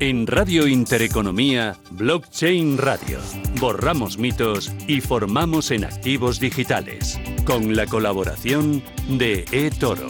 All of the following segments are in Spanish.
En Radio Intereconomía, Blockchain Radio. Borramos mitos y formamos en activos digitales. Con la colaboración de eToro.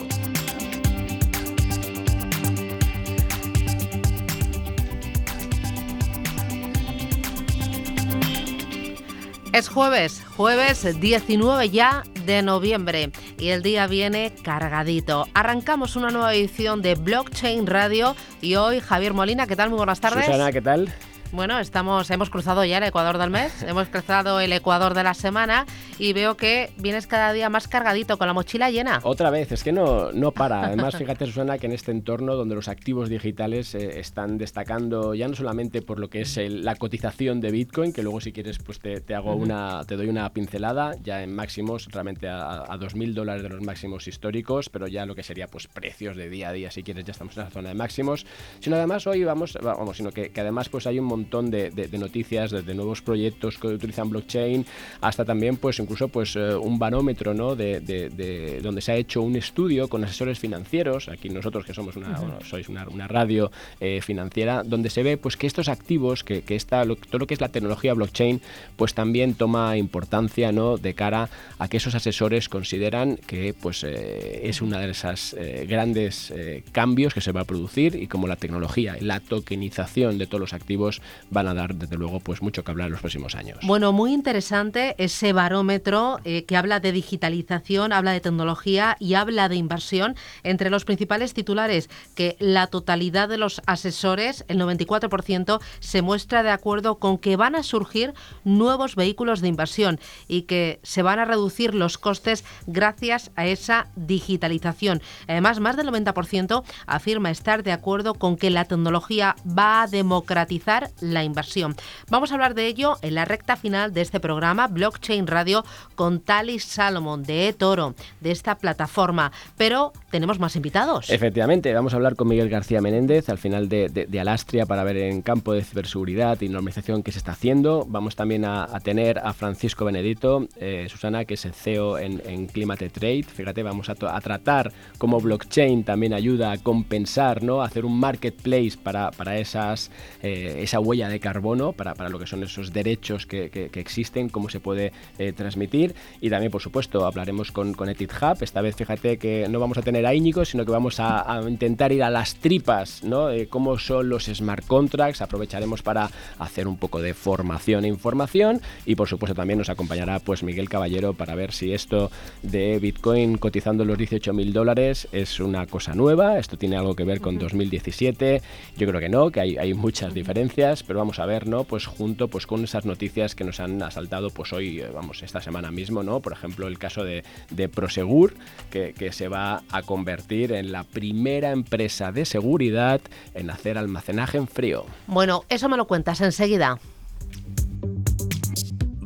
Es jueves, jueves 19 ya de noviembre y el día viene cargadito. Arrancamos una nueva edición de Blockchain Radio y hoy Javier Molina, ¿qué tal? Muy buenas tardes. Susana, ¿qué tal? Bueno, estamos, hemos cruzado ya el Ecuador del mes, hemos cruzado el Ecuador de la semana y veo que vienes cada día más cargadito, con la mochila llena. Otra vez, es que no, no para. Además, fíjate, Susana, que en este entorno donde los activos digitales eh, están destacando ya no solamente por lo que es la cotización de Bitcoin, que luego si quieres pues te, hago una, te doy una pincelada, ya en máximos, realmente a, a 2.000 dólares de los máximos históricos, pero ya lo que sería pues precios de día a día, si quieres, ya estamos en la zona de máximos. Sino además hoy vamos, vamos, sino que, que además pues hay un montón de, noticias, de, nuevos proyectos que utilizan blockchain, hasta también pues incluso pues eh, un barómetro, ¿no? De, donde se ha hecho un estudio con asesores financieros, aquí nosotros que somos una, sois una, radio eh, financiera, donde se ve pues que estos activos, que, que esta, todo lo que es la tecnología blockchain, pues también toma importancia, ¿no? De cara a que esos asesores consideran que pues eh, es una de esas grandes cambios que se va a producir y como la tecnología, la tokenización de todos los activos van a dar, desde luego, pues mucho que hablar en los próximos años. Bueno, muy interesante ese barómetro eh, que habla de digitalización, habla de tecnología y habla de inversión. Entre los principales titulares, que la totalidad de los asesores, el 94%, se muestra de acuerdo con que van a surgir nuevos vehículos de inversión y que se van a reducir los costes gracias a esa digitalización. Además, más del 90% afirma estar de acuerdo con que la tecnología va a democratizar la inversión. Vamos a hablar de ello en la recta final de este programa, Blockchain Radio, con Talis Salomon de eToro, de esta plataforma. Pero tenemos más invitados. Efectivamente, vamos a hablar con Miguel García Menéndez, al final de, Alastria, para ver en campo de ciberseguridad y normalización qué se está haciendo. Vamos también a, tener a Francisco Benedito, eh, Susana, que es el CEO en, Climate Trade. Fíjate, vamos a, tratar cómo blockchain también ayuda a compensar, ¿no? A hacer un marketplace para, para esas, eh, esa huella de carbono para, para, lo que son esos derechos que, que, existen, cómo se puede eh, transmitir. Y también, por supuesto, hablaremos con, con Hub. Esta vez, fíjate que no vamos a tener a Íñigo, sino que vamos a, intentar ir a las tripas, ¿no? De cómo son los smart contracts. Aprovecharemos para hacer un poco de formación e información. Y, por supuesto, también nos acompañará pues Miguel Caballero para ver si esto de Bitcoin cotizando los 18 mil dólares es una cosa nueva. Esto tiene algo que ver con 2017. Yo creo que no, que hay, hay muchas diferencias pero vamos a ver, ¿no? Pues junto pues con esas noticias que nos han asaltado pues hoy, eh, vamos, esta semana mismo, ¿no? Por ejemplo, el caso de, Prosegur, que, que se va a convertir en la primera empresa de seguridad en hacer almacenaje en frío. Bueno, eso me lo cuentas enseguida.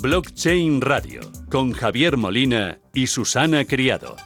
Blockchain Radio, con Javier Molina y Susana Criado.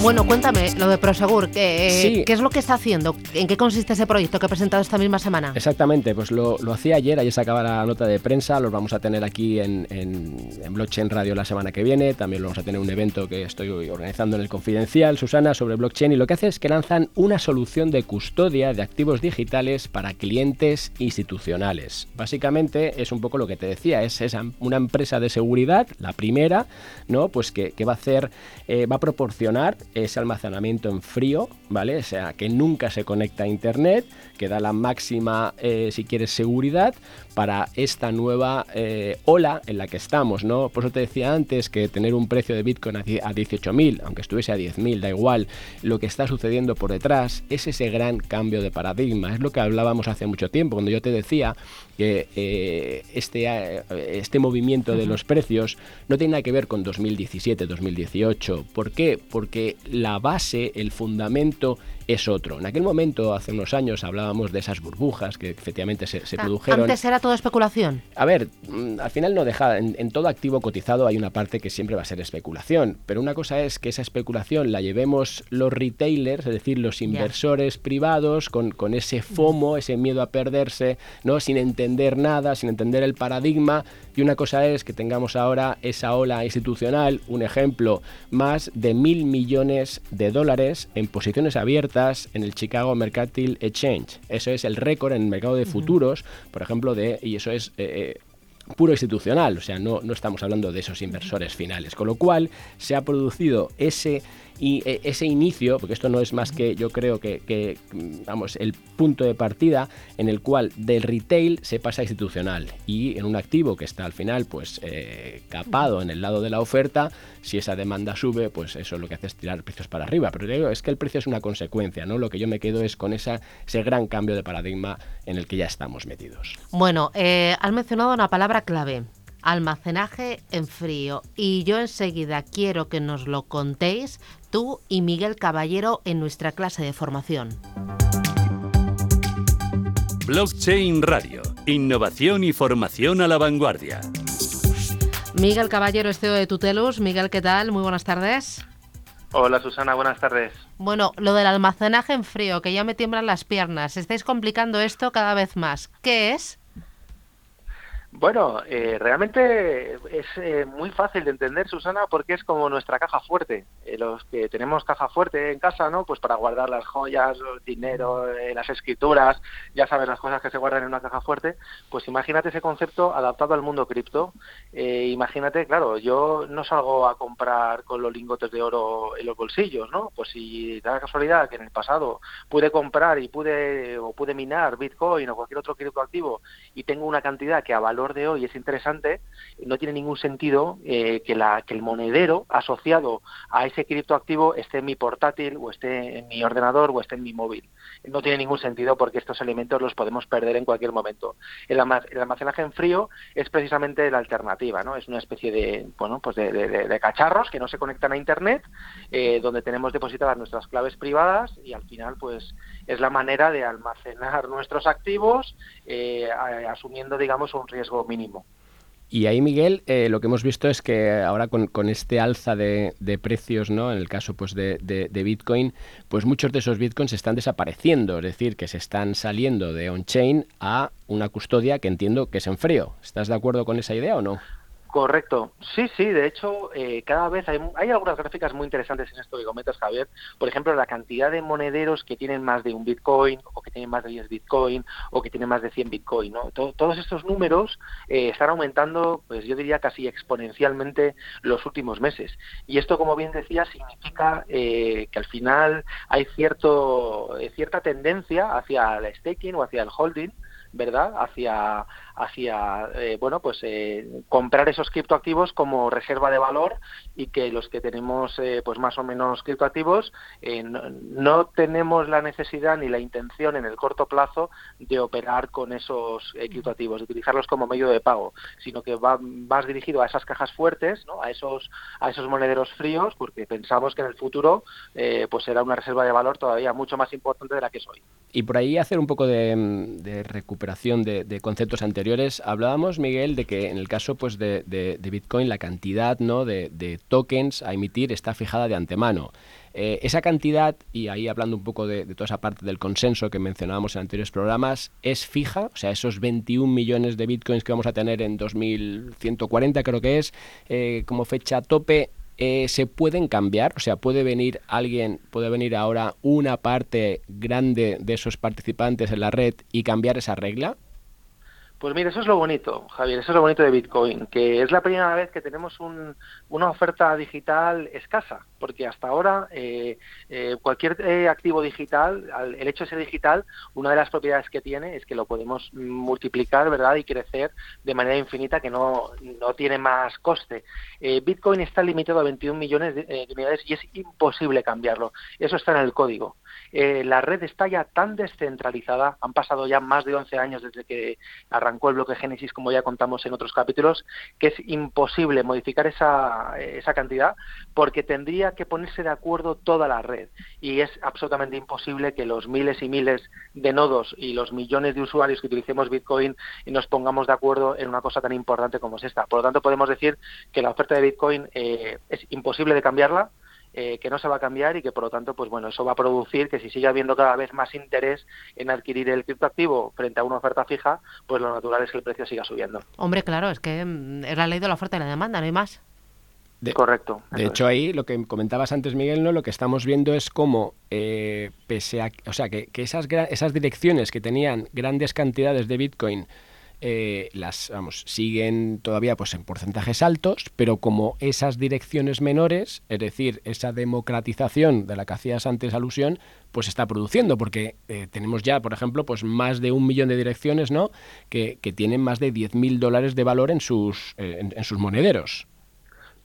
Bueno, cuéntame lo de Prosegur, ¿qué, ¿qué es lo que está haciendo? ¿En qué consiste ese proyecto que ha presentado esta misma semana? Exactamente, pues lo, hacía ayer, ayer se acaba la nota de prensa, los vamos a tener aquí en, en, Blockchain Radio la semana que viene, también lo vamos a tener un evento que estoy organizando en el Confidencial, Susana, sobre blockchain, y lo que hace es que lanzan una solución de custodia de activos digitales para clientes institucionales. Básicamente es un poco lo que te decía, es, una empresa de seguridad, la primera, ¿no? Pues que, va a hacer, eh, va a proporcionar ese almacenamiento en frío, ¿vale? O sea, que nunca se conecta a Internet, que da la máxima, eh, si quieres, seguridad para esta nueva eh, ola en la que estamos, ¿no? Por eso te decía antes que tener un precio de Bitcoin a 18.000, aunque estuviese a 10.000, da igual, lo que está sucediendo por detrás es ese gran cambio de paradigma, es lo que hablábamos hace mucho tiempo, cuando yo te decía que eh, este, este movimiento de los precios no tiene nada que ver con 2017, 2018. ¿Por qué? Porque la base, el fundamento es otro. En aquel momento, hace unos años, hablábamos de esas burbujas que efectivamente se, ah, produjeron. Antes era todo especulación. A ver, mm, al final no deja. En, todo activo cotizado hay una parte que siempre va a ser especulación. Pero una cosa es que esa especulación la llevemos los retailers, es decir, los inversores privados, con, con ese FOMO, ese miedo a perderse, ¿no? Sin entender nada, sin entender el paradigma. Y una cosa es que tengamos ahora esa ola institucional, un ejemplo, más de mil millones de dólares en posiciones abiertas en el Chicago Mercantile Exchange. Eso es el récord en el mercado de futuros, por ejemplo, de y eso es eh, eh, puro institucional, o sea, no, no estamos hablando de esos inversores finales. Con lo cual se ha producido ese y eh, ese inicio, porque esto no es más que yo creo que, vamos, el punto de partida en el cual del retail se pasa a institucional y en un activo que está al final pues eh, capado en el lado de la oferta, si esa demanda sube, pues eso es lo que hace es tirar precios para arriba. Pero digo, es que el precio es una consecuencia, ¿no? Lo que yo me quedo es con esa, ese gran cambio de paradigma en el que ya estamos metidos. Bueno, eh, has mencionado una palabra clave, almacenaje en frío. Y yo enseguida quiero que nos lo contéis tú y Miguel Caballero en nuestra clase de formación. Blockchain Radio. Innovación y formación a la vanguardia. Miguel Caballero, CEO de Tutelus. Miguel, ¿qué tal? Muy buenas tardes. Hola Susana, buenas tardes. Bueno, lo del almacenaje en frío, que ya me tiemblan las piernas. Estáis complicando esto cada vez más. ¿Qué es? Bueno, eh, realmente es eh, muy fácil de entender, Susana, porque es como nuestra caja fuerte. Eh, los que tenemos caja fuerte en casa, ¿no? Pues para guardar las joyas, el dinero, las escrituras, ya sabes las cosas que se guardan en una caja fuerte. Pues imagínate ese concepto adaptado al mundo cripto. imagínate, claro, yo no salgo a comprar con los lingotes de oro en los bolsillos, ¿no? Pues si da la casualidad que en el pasado pude comprar y pude o pude minar Bitcoin o cualquier otro criptoactivo y tengo una cantidad que de hoy es interesante, no tiene ningún sentido eh, que, la, que el monedero asociado a ese criptoactivo esté en mi portátil o esté en mi ordenador o esté en mi móvil. No tiene ningún sentido porque estos elementos los podemos perder en cualquier momento. El, almacenaje en frío es precisamente la alternativa, ¿no? Es una especie de, bueno, pues de, cacharros que no se conectan a Internet, eh, donde tenemos depositadas nuestras claves privadas y al final, pues, es la manera de almacenar nuestros activos eh, asumiendo, digamos, un riesgo mínimo. Y ahí, Miguel, eh, lo que hemos visto es que ahora con, este alza de, precios, ¿no? En el caso pues de, Bitcoin, pues muchos de esos Bitcoins están desapareciendo, es decir, que se están saliendo de on-chain a una custodia que entiendo que es en frío. ¿Estás de acuerdo con esa idea o no? Correcto. Sí, sí, de hecho, eh, cada vez hay, hay, algunas gráficas muy interesantes en esto que comentas, Javier. Por ejemplo, la cantidad de monederos que tienen más de un Bitcoin, o que tienen más de 10 Bitcoin, o que tienen más de 100 Bitcoin. ¿no? todos estos números eh, están aumentando, pues yo diría casi exponencialmente los últimos meses. Y esto, como bien decía, significa eh, que al final hay cierto, cierta tendencia hacia el staking o hacia el holding, ¿verdad? Hacia hacia eh, bueno pues eh, comprar esos criptoactivos como reserva de valor y que los que tenemos eh, pues más o menos criptoactivos no, tenemos la necesidad ni la intención en el corto plazo de operar con esos criptoactivos de utilizarlos como medio de pago sino que va más dirigido a esas cajas fuertes ¿no? a esos a esos monederos fríos porque pensamos que en el futuro pues será una reserva de valor todavía mucho más importante de la que es hoy y por ahí hacer un poco de, recuperación de conceptos anteriores hablábamos, Miguel, de que en el caso pues, de, Bitcoin la cantidad ¿no? de, tokens a emitir está fijada de antemano. Eh, esa cantidad, y ahí hablando un poco de, toda esa parte del consenso que mencionábamos en anteriores programas, es fija, o sea, esos 21 millones de bitcoins que vamos a tener en 2140 creo que es, eh, como fecha tope, eh, se pueden cambiar, o sea, puede venir alguien, puede venir ahora una parte grande de esos participantes en la red y cambiar esa regla. Pues mire, eso es lo bonito, Javier, eso es lo bonito de Bitcoin, que es la primera vez que tenemos una oferta digital escasa, porque hasta ahora eh, eh, cualquier eh, activo digital, el hecho de ser digital, una de las propiedades que tiene es que lo podemos multiplicar, ¿verdad? Y crecer de manera infinita, que no, no tiene más coste. Bitcoin está limitado a 21 millones de unidades y es imposible cambiarlo. Eso está en el código. Eh, la red está ya tan descentralizada, han pasado ya más de 11 años desde que arrancó el bloque Génesis, como ya contamos en otros capítulos, que es imposible modificar esa, esa cantidad porque tendría que ponerse de acuerdo toda la red y es absolutamente imposible que los miles y miles de nodos y los millones de usuarios que utilicemos Bitcoin nos pongamos de acuerdo en una cosa tan importante como es esta. Por lo tanto, podemos decir que la oferta de Bitcoin eh, es imposible de cambiarla, eh, que no se va a cambiar y que por lo tanto pues bueno eso va a producir que si sigue habiendo cada vez más interés en adquirir el criptoactivo frente a una oferta fija pues lo natural es que el precio siga subiendo hombre claro es que mm, es la ley de la oferta y la demanda no hay más Correcto. De hecho, ahí lo que comentabas antes, Miguel, ¿no? lo que estamos viendo es cómo, eh, pese a, o sea, que, que esas, esas direcciones que tenían grandes cantidades de Bitcoin eh, las vamos, siguen todavía pues en porcentajes altos, pero como esas direcciones menores, es decir, esa democratización de la que hacías antes alusión, pues está produciendo, porque eh, tenemos ya, por ejemplo, pues más de un millón de direcciones, ¿no? Que, que tienen más de 10.000 dólares de valor en sus, eh, en sus monederos.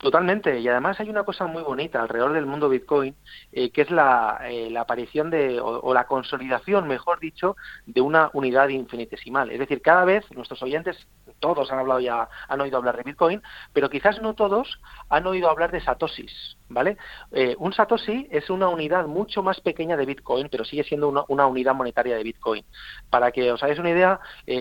Totalmente, y además hay una cosa muy bonita alrededor del mundo Bitcoin, eh, que es la, eh, la aparición de, o, la consolidación, mejor dicho, de una unidad infinitesimal. Es decir, cada vez nuestros oyentes, todos han hablado ya, han oído hablar de Bitcoin, pero quizás no todos han oído hablar de satoshis, ¿vale? Eh, un satoshi es una unidad mucho más pequeña de Bitcoin, pero sigue siendo una, una unidad monetaria de Bitcoin. Para que os hagáis una idea,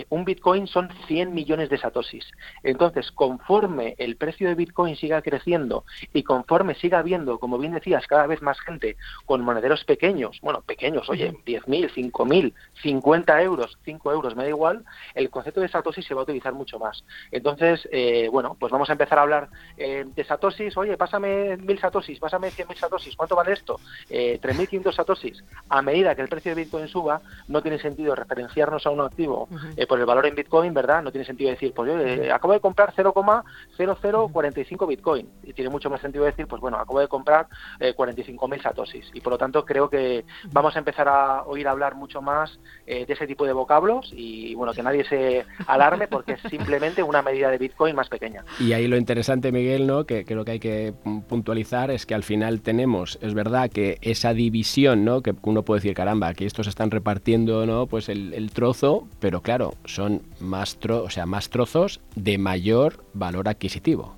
un Bitcoin son 100 millones de satoshis. Entonces, conforme el precio de Bitcoin siga creciendo, y conforme siga habiendo, como bien decías, cada vez más gente con monederos pequeños, bueno, pequeños, oye, 10.000, 5.000, 50 euros, 5 euros, me da igual, el concepto de Satoshi se va a utilizar mucho más. Entonces, eh, bueno, pues vamos a empezar a hablar eh, de Satoshis, oye, pásame 1.000 Satoshis, pásame 100.000 Satoshis, ¿cuánto vale esto? Eh, 3.500 Satoshis. A medida que el precio de Bitcoin suba, no tiene sentido referenciarnos a un activo eh, por el valor en Bitcoin, ¿verdad? No tiene sentido decir, pues yo acabo de comprar 0,0045 Bitcoin y tiene mucho más sentido decir, pues bueno, acabo de comprar eh, 45.000 satosis y por lo tanto creo que vamos a empezar a oír hablar mucho más eh, de ese tipo de vocablos y bueno, que nadie se alarme porque es simplemente una medida de Bitcoin más pequeña. Y ahí lo interesante, Miguel, ¿no? que, que lo que hay que puntualizar es que al final tenemos, es verdad que esa división, ¿no? que uno puede decir, caramba, aquí estos están repartiendo ¿no? pues el, el trozo, pero claro, son más, tro o sea, más trozos de mayor valor adquisitivo.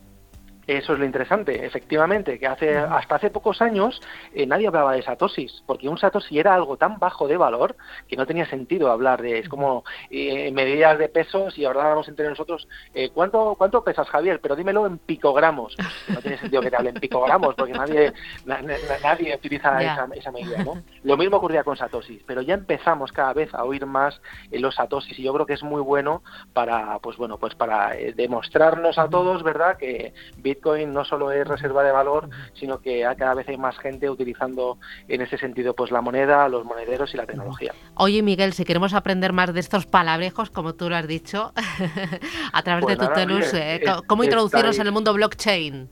Eso es lo interesante, efectivamente, que hace hasta hace pocos años eh, nadie hablaba de satosis, porque un satoshi era algo tan bajo de valor que no tenía sentido hablar de, es como eh, medidas de pesos y vamos entre nosotros, eh, ¿cuánto cuánto pesas Javier? Pero dímelo en picogramos. No tiene sentido que te hable en picogramos, porque nadie nadie utiliza esa, medida, ¿no? Lo mismo ocurría con satosis, pero ya empezamos cada vez a oír más los satosis y yo creo que es muy bueno para, pues bueno, pues para demostrarnos a todos, ¿verdad? Que Bitcoin no solo es reserva de valor, sino que cada vez hay más gente utilizando en ese sentido pues la moneda, los monederos y la tecnología. Oye Miguel, si queremos aprender más de estos palabrejos, como tú lo has dicho, a través de pues Tutelus, eh, ¿cómo introducirnos en el mundo blockchain?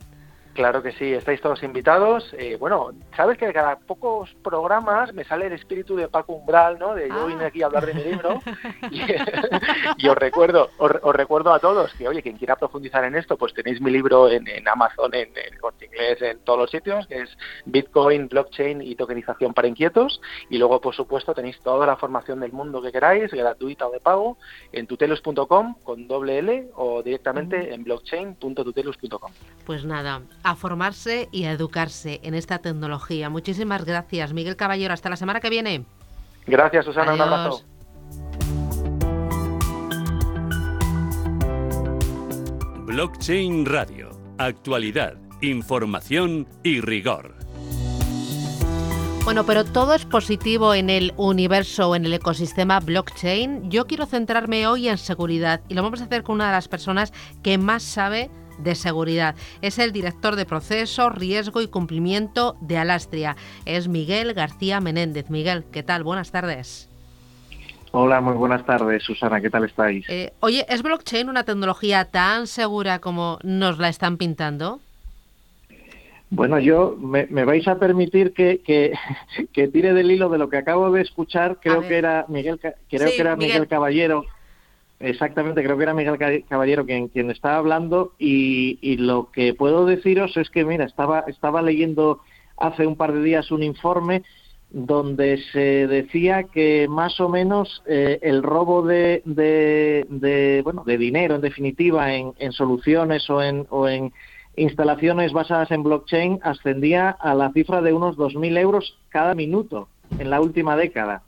Claro que sí, estáis todos invitados. Eh, bueno, sabes que cada pocos programas me sale el espíritu de Paco Umbral, ¿no? De yo vine aquí a hablar de mi libro. y, os recuerdo, os, recuerdo a todos que, oye, quien quiera profundizar en esto, pues tenéis mi libro en, Amazon, en, en Corte Inglés, en todos los sitios, que es Bitcoin, Blockchain y Tokenización para Inquietos. Y luego, por supuesto, tenéis toda la formación del mundo que queráis, gratuita o de pago, en tutelus.com con doble L o directamente en blockchain.tutelus.com. Pues nada a formarse y a educarse en esta tecnología. Muchísimas gracias, Miguel Caballero. Hasta la semana que viene. Gracias, Susana. Un abrazo. Blockchain Radio. Actualidad, información y rigor. Bueno, pero todo es positivo en el universo o en el ecosistema blockchain. Yo quiero centrarme hoy en seguridad y lo vamos a hacer con una de las personas que más sabe de Seguridad. Es el director de Proceso, Riesgo y Cumplimiento de Alastria. Es Miguel García Menéndez. Miguel, ¿qué tal? Buenas tardes. Hola, muy buenas tardes, Susana. ¿Qué tal estáis? Eh, oye, ¿es blockchain una tecnología tan segura como nos la están pintando? Bueno, yo me, vais a permitir que, que, tire del hilo de lo que acabo de escuchar. Creo que era Miguel, creo que era Miguel Caballero Exactamente, creo que era Miguel Caballero quien, estaba hablando y, lo que puedo deciros es que, mira, estaba, estaba leyendo hace un par de días un informe donde se decía que más o menos eh, el robo de, de, bueno, de dinero, en definitiva, en, en soluciones o en, o en instalaciones basadas en blockchain ascendía a la cifra de unos 2.000 euros cada minuto en la última década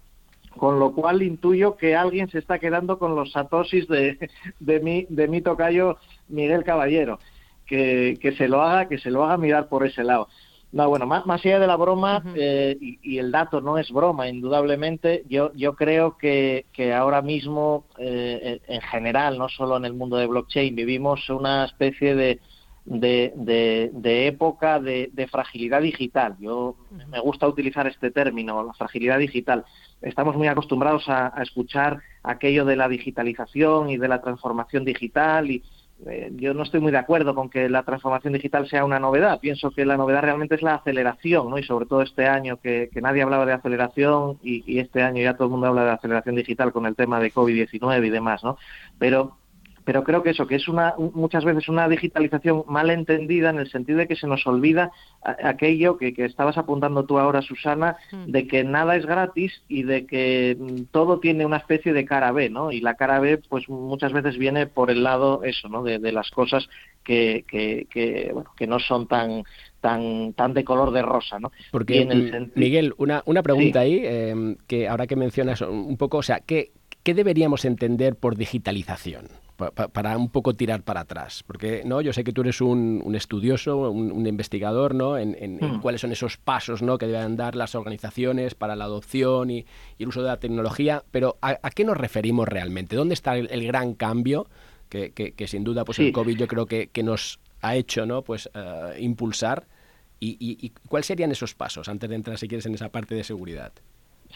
con lo cual intuyo que alguien se está quedando con los satosis de, de, mi, de mi tocayo Miguel Caballero. Que, que, se lo haga, que se lo haga mirar por ese lado. No, bueno, más, más allá de la broma, eh, y, el dato no es broma, indudablemente, yo, yo creo que, que ahora mismo, eh, en general, no solo en el mundo de blockchain, vivimos una especie de, de, de, época de, fragilidad digital. Yo me gusta utilizar este término, la fragilidad digital. Estamos muy acostumbrados a, escuchar aquello de la digitalización y de la transformación digital y eh, yo no estoy muy de acuerdo con que la transformación digital sea una novedad. Pienso que la novedad realmente es la aceleración, ¿no? Y sobre todo este año que, nadie hablaba de aceleración y, y, este año ya todo el mundo habla de aceleración digital con el tema de COVID-19 y demás, ¿no? Pero pero creo que eso, que es una, muchas veces una digitalización mal entendida en el sentido de que se nos olvida aquello que, estabas apuntando tú ahora, Susana, mm. de que nada es gratis y de que mm, todo tiene una especie de cara B, ¿no? Y la cara B, pues muchas veces viene por el lado, eso, ¿no? De, las cosas que, que, bueno, que no son tan tan, tan de color de rosa, ¿no? Porque, mm, Miguel, una, una pregunta ahí, em, que ahora que mencionas un poco, o sea, ¿qué, ¿qué deberíamos entender por digitalización? para un poco tirar para atrás. Porque no, yo sé que tú eres un, estudioso, un, investigador, ¿no? En, hmm. cuáles son esos pasos ¿no? que deben dar las organizaciones para la adopción y, el uso de la tecnología. Pero ¿a, qué nos referimos realmente? ¿Dónde está el, gran cambio que, que, sin duda pues el COVID yo creo que, nos ha hecho ¿no? pues, eh, impulsar? Y, y, cuáles serían esos pasos antes de entrar, si quieres, en esa parte de seguridad?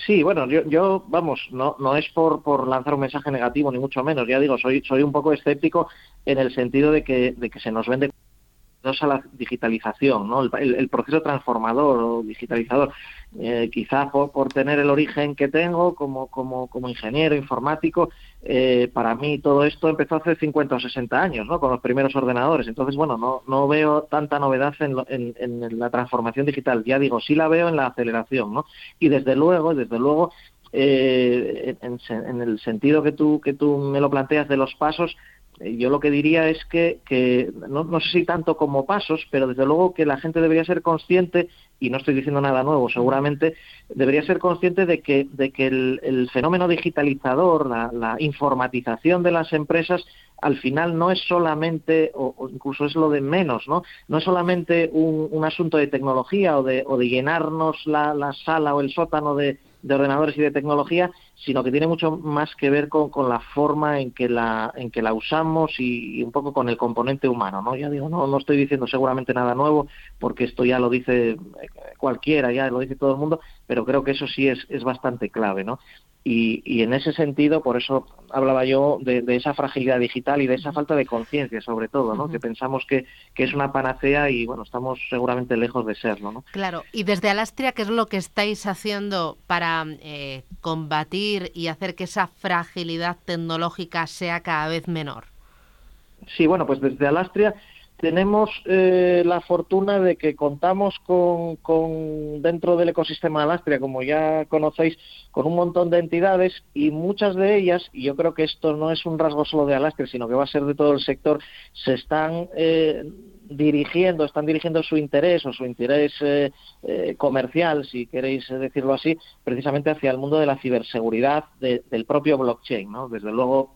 Sí, bueno, yo, yo vamos, no, no es por, por lanzar un mensaje negativo, ni mucho menos. Ya digo, soy, soy un poco escéptico en el sentido de que, de que se nos vende a la digitalización, ¿no? el, proceso transformador o digitalizador. Eh, quizá por, tener el origen que tengo como, como, como ingeniero informático, eh, para mí todo esto empezó hace 50 o 60 años, ¿no? con los primeros ordenadores. Entonces, bueno, no, no veo tanta novedad en, en, la transformación digital. Ya digo, sí la veo en la aceleración. ¿no? Y desde luego, desde luego, eh, en, en, el sentido que tú, que tú me lo planteas de los pasos, yo lo que diría es que, no, sé si tanto como pasos, pero desde luego que la gente debería ser consciente, y no estoy diciendo nada nuevo, seguramente, debería ser consciente de que, el, fenómeno digitalizador, la, informatización de las empresas, al final no es solamente, o, incluso es lo de menos, ¿no? No es solamente un, asunto de tecnología o de, o de llenarnos la, la sala o el sótano de ordenadores y de tecnología, sino que tiene mucho más que ver con, con la forma en que la, en que la usamos y, un poco con el componente humano, ¿no? Ya digo, no, no estoy diciendo seguramente nada nuevo, porque esto ya lo dice cualquiera, ya lo dice todo el mundo, pero creo que eso sí es, es bastante clave, ¿no? Y, en ese sentido, por eso hablaba yo de, esa fragilidad digital y de esa falta de conciencia, sobre todo, ¿no? Que pensamos que, que, es una panacea y, bueno, estamos seguramente lejos de serlo, ¿no? Claro. Y desde Alastria, ¿qué es lo que estáis haciendo para eh, combatir y hacer que esa fragilidad tecnológica sea cada vez menor? Sí, bueno, pues desde Alastria tenemos eh, la fortuna de que contamos con, dentro del ecosistema Alastria, como ya conocéis, con un montón de entidades y muchas de ellas, y yo creo que esto no es un rasgo solo de Alastria, sino que va a ser de todo el sector, se están eh, dirigiendo, están dirigiendo su interés o su interés eh, comercial, si queréis decirlo así, precisamente hacia el mundo de la ciberseguridad del propio blockchain. ¿no? Desde luego,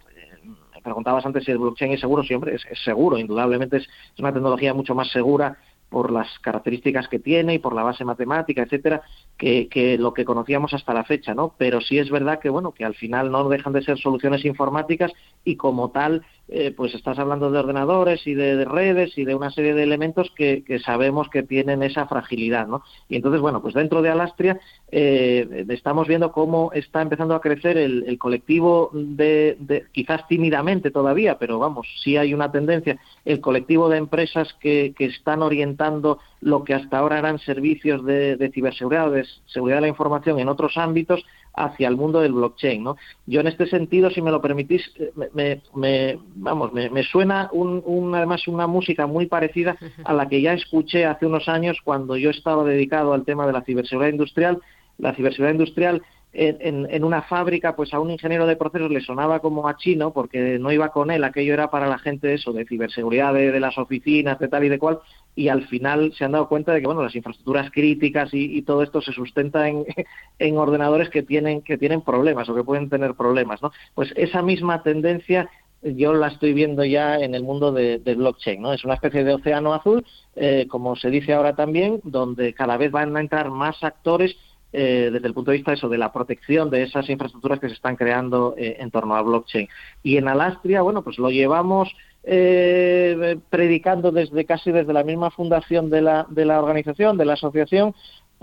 preguntabas antes si el blockchain es seguro, siempre es, seguro, indudablemente es, una tecnología mucho más segura por las características que tiene y por la base matemática, etcétera, que, que, lo que conocíamos hasta la fecha, ¿no? Pero sí es verdad que bueno, que al final no dejan de ser soluciones informáticas y como tal eh, pues estás hablando de ordenadores y de, redes y de una serie de elementos que, sabemos que tienen esa fragilidad, ¿no? Y entonces, bueno, pues dentro de Alastria eh, estamos viendo cómo está empezando a crecer el, colectivo de, quizás tímidamente todavía, pero vamos, sí hay una tendencia, el colectivo de empresas que, que están orientando lo que hasta ahora eran servicios de, de ciberseguridad, de seguridad de la información en otros ámbitos, hacia el mundo del blockchain. ¿no? Yo en este sentido, si me lo permitís, eh, me, me, vamos, me, suena un, además una música muy parecida a la que ya escuché hace unos años cuando yo estaba dedicado al tema de la ciberseguridad industrial. La ciberseguridad industrial en, en, una fábrica, pues a un ingeniero de procesos le sonaba como a chino, porque no iba con él, aquello era para la gente de eso, de ciberseguridad de, las oficinas, de tal y de cual, y al final se han dado cuenta de que bueno, las infraestructuras críticas y, todo esto se sustenta en, en, ordenadores que tienen, que tienen problemas o que pueden tener problemas, ¿no? Pues esa misma tendencia yo la estoy viendo ya en el mundo de, blockchain, ¿no? Es una especie de océano azul, eh, como se dice ahora también, donde cada vez van a entrar más actores eh, desde el punto de vista de eso, de la protección de esas infraestructuras que se están creando eh, en torno a blockchain. Y en Alastria, bueno, pues lo llevamos eh, predicando desde casi desde la misma fundación de la, de la organización, de la asociación,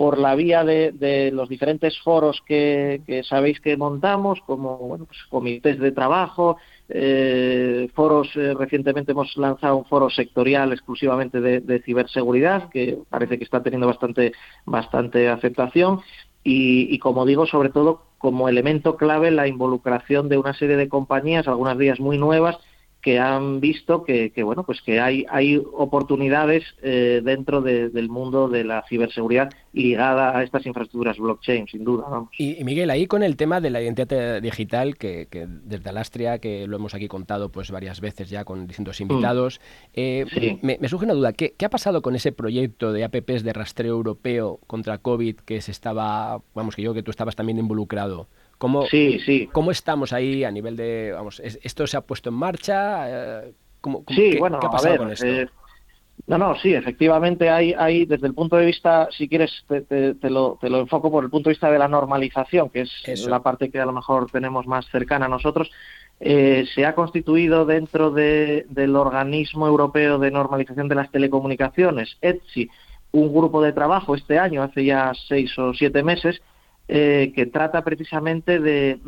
por la vía de, los diferentes foros que, sabéis que montamos, como bueno, pues, comités de trabajo, eh, foros, eh, recientemente hemos lanzado un foro sectorial exclusivamente de, ciberseguridad, que parece que está teniendo bastante, bastante aceptación, y, y, como digo, sobre todo como elemento clave la involucración de una serie de compañías, algunas de ellas muy nuevas, que han visto que, bueno pues que hay hay oportunidades eh, dentro del mundo de la ciberseguridad ligada a estas infraestructuras blockchain sin duda Y, Miguel ahí con el tema de la identidad digital que, desde Alastria que lo hemos aquí contado pues varias veces ya con distintos mm. invitados eh, me, surge una duda. ¿qué, ¿qué, ha pasado con ese proyecto de apps de rastreo europeo contra covid que se estaba vamos que yo que tú estabas también involucrado ¿Cómo, sí, sí. ¿Cómo estamos ahí a nivel de, vamos, esto se ha puesto en marcha? Eh, ¿Cómo, sí, bueno, ha pasado con esto? Eh, no, no, sí, efectivamente hay, hay, desde el punto de vista, si quieres, te, lo, te lo enfoco por el punto de vista de la normalización, que es la parte que a lo mejor tenemos más cercana a nosotros. Eh, se ha constituido dentro de, del organismo europeo de normalización de las telecomunicaciones, ETSI, un grupo de trabajo este año, hace ya seis o siete meses, eh, que trata precisamente de,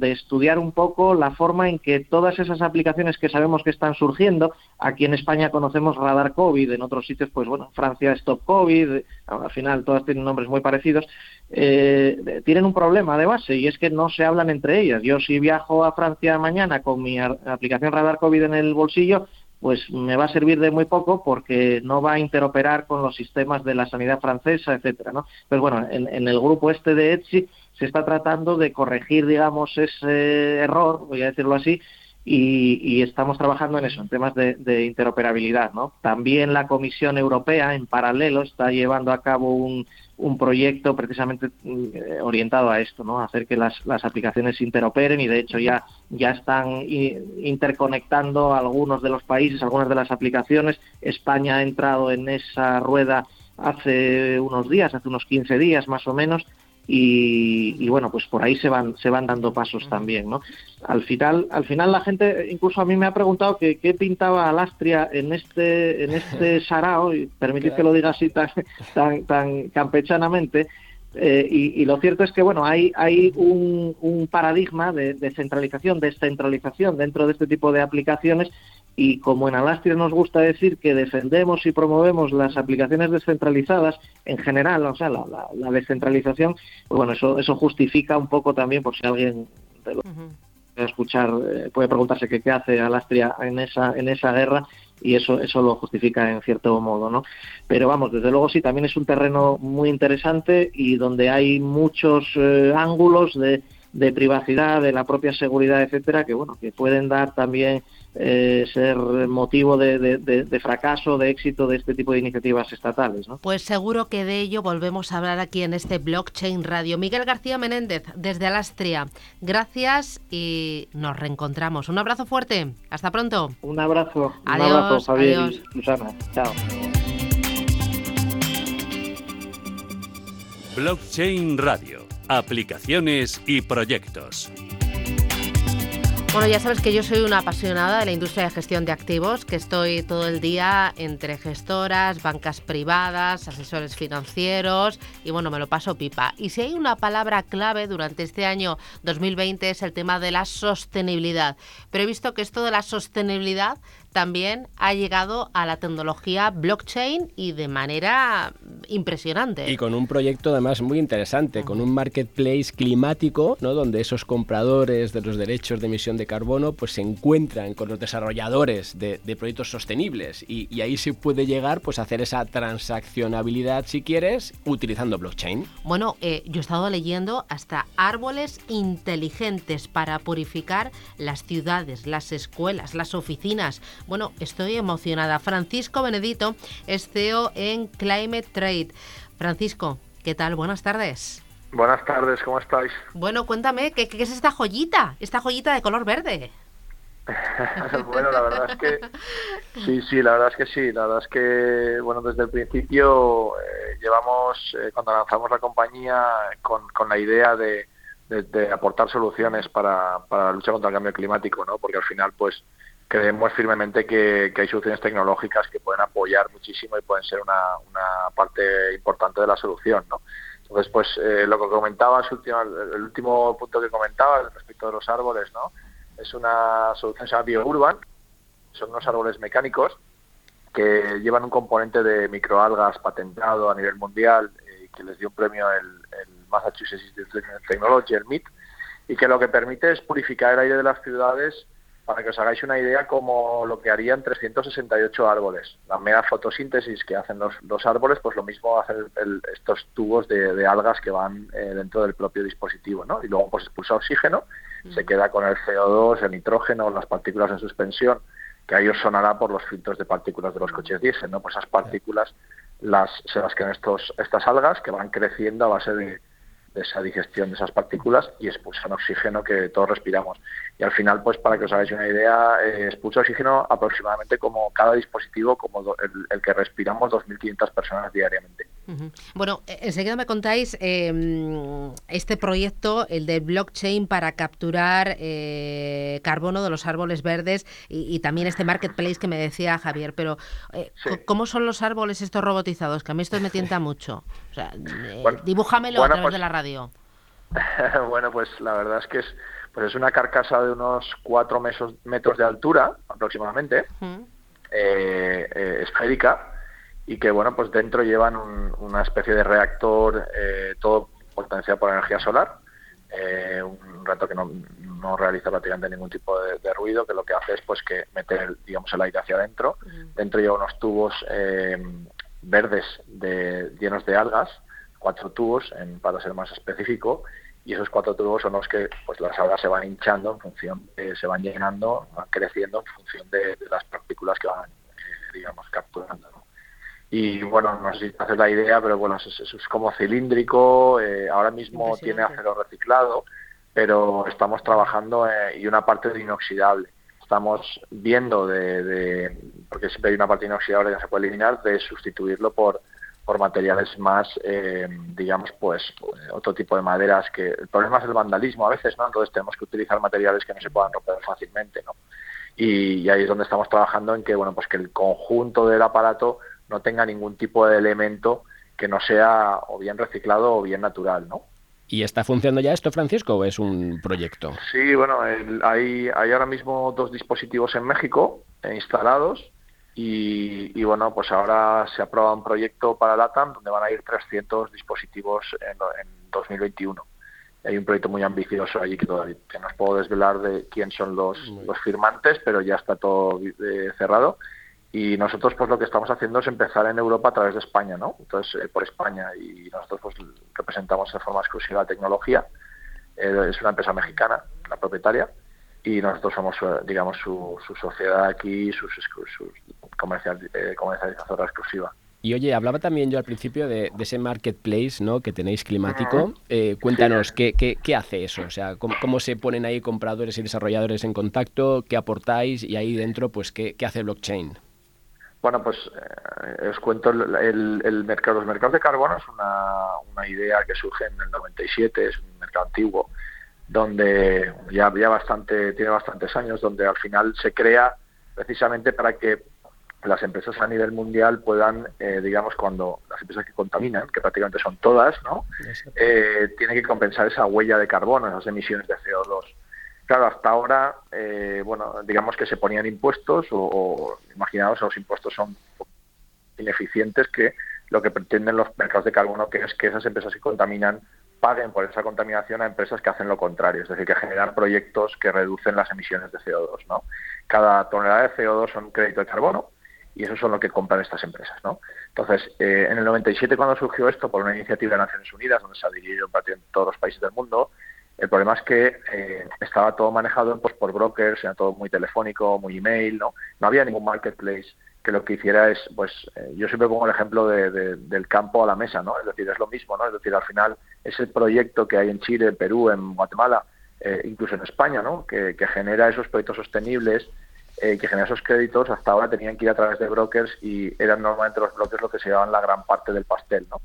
estudiar un poco la forma en que todas esas aplicaciones que sabemos que están surgiendo, aquí en España conocemos Radar COVID, en otros sitios, pues bueno, Francia Stop COVID, al final todas tienen nombres muy parecidos, eh, tienen un problema de base y es que no se hablan entre ellas. Yo si viajo a Francia mañana con mi aplicación Radar COVID en el bolsillo, pues me va a servir de muy poco porque no va a interoperar con los sistemas de la sanidad francesa, etcétera, ¿no? Pero bueno, en, el grupo este de Etsy se está tratando de corregir, digamos, ese error, voy a decirlo así, y, estamos trabajando en eso, en temas de, interoperabilidad. ¿no? También la Comisión Europea, en paralelo, está llevando a cabo un, un proyecto precisamente eh, orientado a esto, ¿no? hacer que las, las aplicaciones interoperen y de hecho ya, ya están interconectando algunos de los países, algunas de las aplicaciones. España ha entrado en esa rueda hace unos días, hace unos 15 días más o menos, y, bueno pues por ahí se van se van dando pasos también no al final al final la gente incluso a mí me ha preguntado que qué pintaba Alastria en este en este sarao y permitid que lo diga así tan tan, tan campechanamente eh, y, lo cierto es que bueno hay hay un, un paradigma de, de centralización descentralización dentro de este tipo de aplicaciones y como en Alastria nos gusta decir que defendemos y promovemos las aplicaciones descentralizadas en general, o sea, la, descentralización, pues bueno, eso, eso justifica un poco también, por si alguien de lo escuchar eh, puede preguntarse qué hace Alastria en esa, en esa guerra y eso, eso lo justifica en cierto modo, ¿no? Pero vamos, desde luego sí, también es un terreno muy interesante y donde hay muchos eh, ángulos de de privacidad, de la propia seguridad, etcétera, que bueno, que pueden dar también eh, ser motivo de, fracaso, de éxito de este tipo de iniciativas estatales. ¿no? Pues seguro que de ello volvemos a hablar aquí en este Blockchain Radio. Miguel García Menéndez, desde Alastria, gracias y nos reencontramos. Un abrazo fuerte, hasta pronto. Un abrazo, adiós, un abrazo, Javier Susana. Chao. Blockchain Radio aplicaciones y proyectos. Bueno, ya sabes que yo soy una apasionada de la industria de gestión de activos, que estoy todo el día entre gestoras, bancas privadas, asesores financieros y bueno, me lo paso pipa. Y si hay una palabra clave durante este año 2020 es el tema de la sostenibilidad. Pero he visto que esto de la sostenibilidad también ha llegado a la tecnología blockchain y de manera impresionante. Y con un proyecto además muy interesante, con un marketplace climático, ¿no? donde esos compradores de los derechos de emisión de carbono pues se encuentran con los desarrolladores de, proyectos sostenibles y, ahí se puede llegar pues a hacer esa transaccionabilidad si quieres utilizando blockchain. Bueno, eh, yo he estado leyendo hasta árboles inteligentes para purificar las ciudades, las escuelas, las oficinas. Bueno, estoy emocionada. Francisco Benedito es CEO en Climate Trade. Francisco, ¿qué tal? Buenas tardes. Buenas tardes, ¿cómo estáis? Bueno, cuéntame, ¿qué, es esta joyita? Esta joyita de color verde. bueno, la verdad es que sí, sí, la verdad es que sí. La verdad es que, bueno, desde el principio eh, llevamos, eh, cuando lanzamos la compañía, con, con la idea de, de, aportar soluciones para, para la lucha contra el cambio climático, ¿no? Porque al final, pues, creemos firmemente que, hay soluciones tecnológicas que pueden apoyar muchísimo y pueden ser una, parte importante de la solución, ¿no? Entonces, pues eh, lo que comentabas, el último punto que comentabas respecto de los árboles, ¿no? Es una solución que se llama BioUrban, son unos árboles mecánicos que llevan un componente de microalgas patentado a nivel mundial eh, que les dio un premio el, el Massachusetts Institute of Technology, el MIT, y que lo que permite es purificar el aire de las ciudades para que os hagáis una idea como lo que harían 368 árboles. La mera fotosíntesis que hacen los, árboles, pues lo mismo hacen estos tubos de, algas que van eh, dentro del propio dispositivo, ¿no? Y luego pues expulsa oxígeno, se queda con el CO2, el nitrógeno, las partículas en suspensión, que a ellos sonará por los filtros de partículas de los coches diésel, ¿no? Pues esas partículas las, se las quedan estos, estas algas que van creciendo a base de, de esa digestión de esas partículas y expulsan oxígeno que todos respiramos. Y al final, pues para que os hagáis una idea, eh, expulsa oxígeno aproximadamente como cada dispositivo, como el, que respiramos 2.500 personas diariamente. Bueno, e, enseguida me contáis em, este proyecto, el de blockchain para capturar eh, carbono de los árboles verdes y, también este marketplace que me decía Javier, pero eh, ¿cómo son los árboles estos robotizados? Que a mí esto me tienta mucho. O sea, dibújamelo a través pues de la radio. bueno, pues la verdad es que es pues es una carcasa de unos 4 metros de altura aproximadamente, eh, eh, esférica, y que bueno, pues dentro llevan una especie de reactor eh, todo potenciado por energía solar, un reactor que no, realiza prácticamente ningún tipo de, ruido, que lo que hace es pues que meter digamos el aire hacia adentro, dentro lleva unos tubos verdes de, llenos de algas, cuatro tubos en, para ser más específico, y esos cuatro tubos son los que pues las algas se van hinchando en función, se van llenando, van creciendo en función de, las partículas que van, eh, digamos, capturando. Y bueno, no sé si te haces la idea, pero bueno, eso, es como cilíndrico, eh, ahora mismo tiene acero reciclado, pero estamos trabajando eh, y una parte de inoxidable. Estamos viendo de, de, porque siempre hay una parte inoxidable que se puede eliminar, de sustituirlo por por materiales más, eh, digamos, pues otro tipo de maderas que el problema es el vandalismo a veces, ¿no? Entonces tenemos que utilizar materiales que no se puedan romper fácilmente, ¿no? Y, ahí es donde estamos trabajando en que, bueno, pues que el conjunto del aparato no tenga ningún tipo de elemento que no sea o bien reciclado o bien natural, ¿no? ¿Y está funcionando ya esto, Francisco, o es un proyecto? Sí, bueno, hay, hay ahora mismo dos dispositivos en México eh, instalados y, bueno, pues ahora se aprueba un proyecto para LATAM donde van a ir 300 dispositivos en, 2021. Hay un proyecto muy ambicioso allí que todavía que no os puedo desvelar de quién son los, los firmantes, pero ya está todo eh, cerrado. Y nosotros pues lo que estamos haciendo es empezar en Europa a través de España, ¿no? Entonces, eh, por España. Y nosotros pues representamos de forma exclusiva la tecnología. Eh, es una empresa mexicana, la propietaria y nosotros somos, digamos, su, su sociedad aquí, sus, sus comercial, eh, comercializadora exclusiva. Y oye, hablaba también yo al principio de, ese marketplace ¿no? que tenéis climático. Eh, cuéntanos, ¿qué, qué, hace eso? O sea, ¿cómo, se ponen ahí compradores y desarrolladores en contacto? ¿Qué aportáis? Y ahí dentro, pues, ¿qué, qué hace blockchain? Bueno, pues eh, os cuento, el, el, mercado, los mercados de carbono es una, una idea que surge en el 97, es un mercado antiguo, donde ya, había bastante, tiene bastantes años, donde al final se crea precisamente para que las empresas a nivel mundial puedan, eh, digamos, cuando las empresas que contaminan, que prácticamente son todas, ¿no? Eh, tienen que compensar esa huella de carbono, esas emisiones de CO2. Claro, hasta ahora, eh, bueno, digamos que se ponían impuestos o, o imaginaos, los impuestos son ineficientes que lo que pretenden los mercados de carbono, que es que esas empresas que contaminan paguen por esa contaminación a empresas que hacen lo contrario, es decir, que generan proyectos que reducen las emisiones de CO2, ¿no? Cada tonelada de CO2 son crédito de carbono, y eso son lo que compran estas empresas. ¿no? Entonces, eh, en el 97 cuando surgió esto por una iniciativa de Naciones Unidas, donde se adhirió en todos los países del mundo, el problema es que eh, estaba todo manejado pues, por brokers, era todo muy telefónico, muy email, ¿no? No había ningún marketplace que lo que hiciera es, pues, eh, yo siempre pongo el ejemplo de, del campo a la mesa, ¿no? Es decir, es lo mismo, ¿no? Es decir, al final ese proyecto que hay en Chile, en Perú, en Guatemala, incluso en España, ¿no? Que, que genera esos proyectos sostenibles eh, que generan esos créditos hasta ahora tenían que ir a través de brokers y eran normalmente los brokers los que se llevaban la gran parte del pastel. ¿no?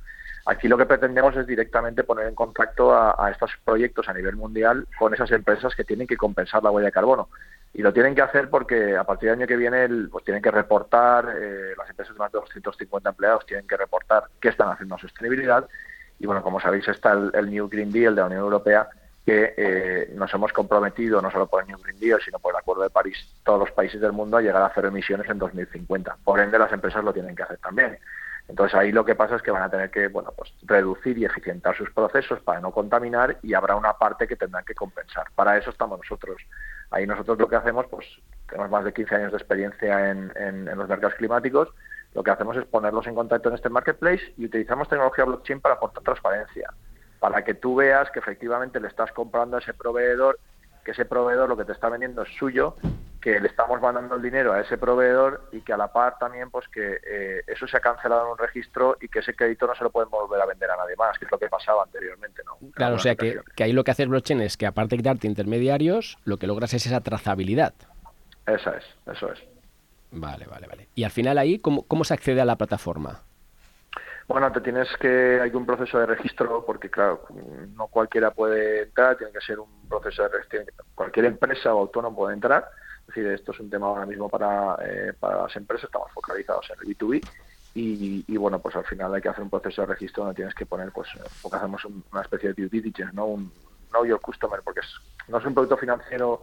Aquí lo que pretendemos es directamente poner en contacto a, estos proyectos a nivel mundial con esas empresas que tienen que compensar la huella de carbono. Y lo tienen que hacer porque a partir del año que viene pues tienen que reportar, eh, las empresas de más de 250 empleados tienen que reportar qué están haciendo en sostenibilidad. Y bueno, como sabéis, está el, New Green Deal de la Unión Europea que eh, nos hemos comprometido, no solo por el New Green Deal, sino por el Acuerdo de París, todos los países del mundo a llegar a cero emisiones en 2050. Por ende, las empresas lo tienen que hacer también. Entonces ahí lo que pasa es que van a tener que bueno pues reducir y eficientar sus procesos para no contaminar y habrá una parte que tendrán que compensar. Para eso estamos nosotros. Ahí nosotros lo que hacemos, pues tenemos más de 15 años de experiencia en, en, los mercados climáticos, lo que hacemos es ponerlos en contacto en este marketplace y utilizamos tecnología blockchain para aportar transparencia, para que tú veas que efectivamente le estás comprando a ese proveedor, que ese proveedor lo que te está vendiendo es suyo que le estamos mandando el dinero a ese proveedor y que a la par también pues que eh, eso se ha cancelado en un registro y que ese crédito no se lo pueden volver a vender a nadie más, que es lo que pasaba anteriormente. ¿no? Claro, o sea que, que, ahí lo que hace el blockchain es que aparte de quitarte intermediarios, lo que logras es esa trazabilidad. Esa es, eso es. Vale, vale, vale. Y al final ahí, ¿cómo, cómo se accede a la plataforma? Bueno, te tienes que, hay un proceso de registro, porque claro, no cualquiera puede entrar, tiene que ser un proceso de registro, cualquier empresa o autónomo puede entrar, es decir, esto es un tema ahora mismo para, eh, para las empresas, estamos focalizados en el B2B y, bueno, pues al final hay que hacer un proceso de registro donde tienes que poner, pues, porque hacemos una especie de due diligence, ¿no? Un know your customer, porque es, no es un producto financiero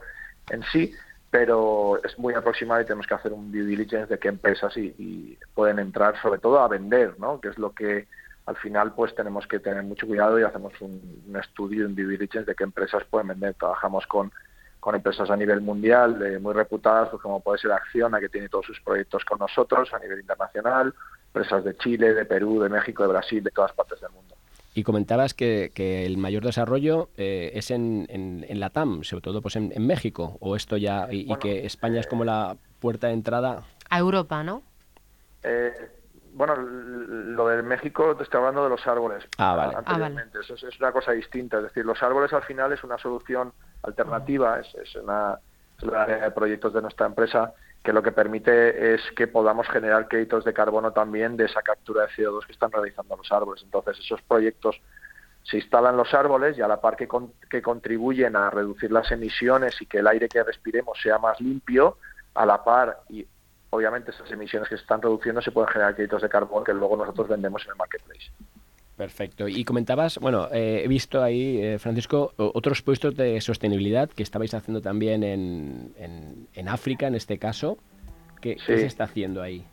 en sí, pero es muy aproximado y tenemos que hacer un due diligence de qué empresas y, pueden entrar, sobre todo a vender, ¿no? Que es lo que al final pues tenemos que tener mucho cuidado y hacemos un, estudio, un due diligence de qué empresas pueden vender. Trabajamos con con empresas a nivel mundial de muy reputadas, pues como puede ser Acciona, que tiene todos sus proyectos con nosotros a nivel internacional, empresas de Chile, de Perú, de México, de Brasil, de todas partes del mundo. Y comentabas que, el mayor desarrollo eh, es en, en, la TAM, sobre todo pues en, México, o esto ya, y, que España es como la puerta de entrada. A Europa, ¿no? Eh, bueno, lo de México te estoy hablando de los árboles. Ah, vale. Anteriormente. Ah, Eso es, una cosa distinta. Es decir, los árboles al final es una solución alternativa, es, es una, área de proyectos de nuestra empresa que lo que permite es que podamos generar créditos de carbono también de esa captura de CO2 que están realizando los árboles. Entonces, esos proyectos se instalan los árboles y a la par que, que contribuyen a reducir las emisiones y que el aire que respiremos sea más limpio, a la par y obviamente esas emisiones que se están reduciendo se pueden generar créditos de carbono que luego nosotros vendemos en el marketplace. Perfecto. Y comentabas, bueno, eh, he visto ahí, eh, Francisco, otros puestos de sostenibilidad que estabais haciendo también en, en, África, en este caso. ¿Qué, se está haciendo ahí?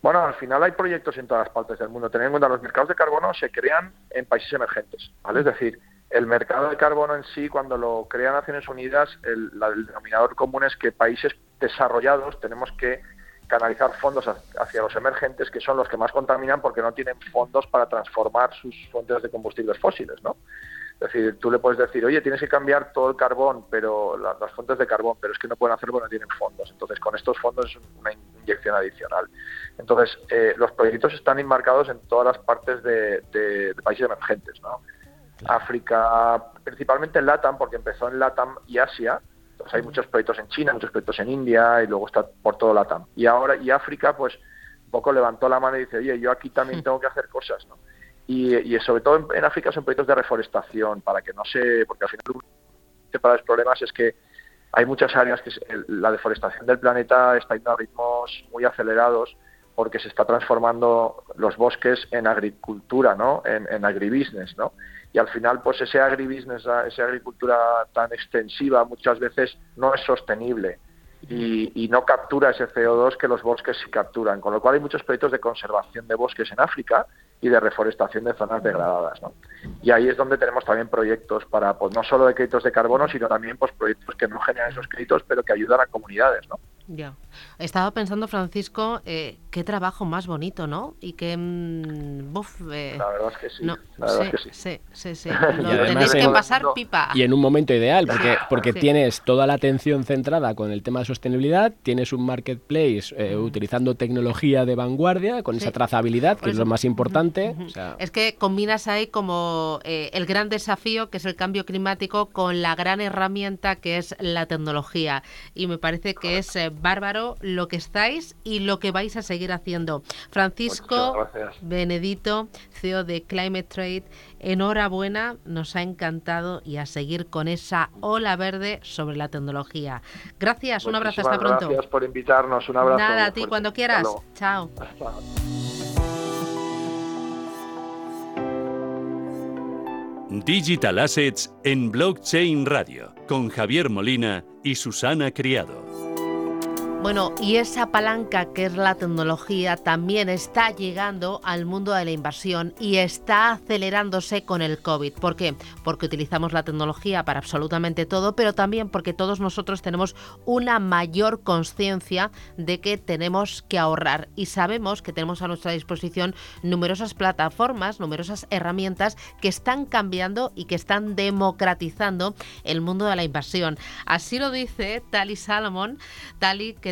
Bueno, al final hay proyectos en todas partes del mundo. Teniendo en cuenta los mercados de carbono se crean en países emergentes, ¿vale? Es decir, el mercado de carbono en sí, cuando lo crean Naciones Unidas, el denominador común es que países desarrollados tenemos que canalizar fondos hacia los emergentes, que son los que más contaminan porque no tienen fondos para transformar sus fuentes de combustibles fósiles, ¿no? Es decir, tú le puedes decir, oye, tienes que cambiar todo el carbón, pero las fuentes de carbón, pero es que no pueden hacerlo porque no tienen fondos. Entonces, con estos fondos es una inyección adicional. Entonces, eh, los proyectos están enmarcados en todas las partes de, países emergentes, ¿no? África, principalmente en LATAM, porque empezó en LATAM y Asia, hay muchos proyectos en China, muchos proyectos en India y luego está por todo LATAM. Y ahora, y África, pues un poco levantó la mano y dice, oye, yo aquí también tengo que hacer cosas, ¿no? Y, y sobre todo en, África son proyectos de reforestación, para que no se, porque al final uno de los problemas es que hay muchas áreas que la deforestación del planeta está yendo a ritmos muy acelerados porque se está transformando los bosques en agricultura, ¿no? En, en agribusiness, ¿no? Y al final pues ese agribusiness, esa agricultura tan extensiva muchas veces no es sostenible y, no captura ese CO2 que los bosques sí capturan, con lo cual hay muchos proyectos de conservación de bosques en África y de reforestación de zonas degradadas. ¿no? Y ahí es donde tenemos también proyectos para, pues no solo de créditos de carbono, sino también pues proyectos que no generan esos créditos, pero que ayudan a comunidades. ¿no? Ya. Estaba pensando, Francisco, eh, qué trabajo más bonito, ¿no? Y qué... Mm, eh, la verdad es que sí. la verdad es que sí. Sí, sí, Lo tenéis que pasar pipa. Y en un momento ideal, porque, porque tienes toda la atención centrada con el tema de sostenibilidad, tienes un marketplace eh, mm. utilizando tecnología de vanguardia, con esa trazabilidad, que es lo más importante. Es que combinas ahí como el gran desafío, que es el cambio climático, con la gran herramienta que es la tecnología. Y me parece que es bárbaro lo que estáis y lo que vais a seguir haciendo. Francisco Benedito, CEO de Climate Trade, enhorabuena, nos ha encantado y a seguir con esa ola verde sobre la tecnología. Gracias, un abrazo, hasta pronto. Gracias por invitarnos, un abrazo. Nada, a ti cuando quieras. Chao. Digital Assets en Blockchain Radio con Javier Molina y Susana Criado. Bueno, y esa palanca que es la tecnología también está llegando al mundo de la inversión y está acelerándose con el COVID. ¿Por qué? Porque utilizamos la tecnología para absolutamente todo, pero también porque todos nosotros tenemos una mayor conciencia de que tenemos que ahorrar y sabemos que tenemos a nuestra disposición numerosas plataformas, numerosas herramientas que están cambiando y que están democratizando el mundo de la inversión. Así lo dice Tali Salomon, Tali que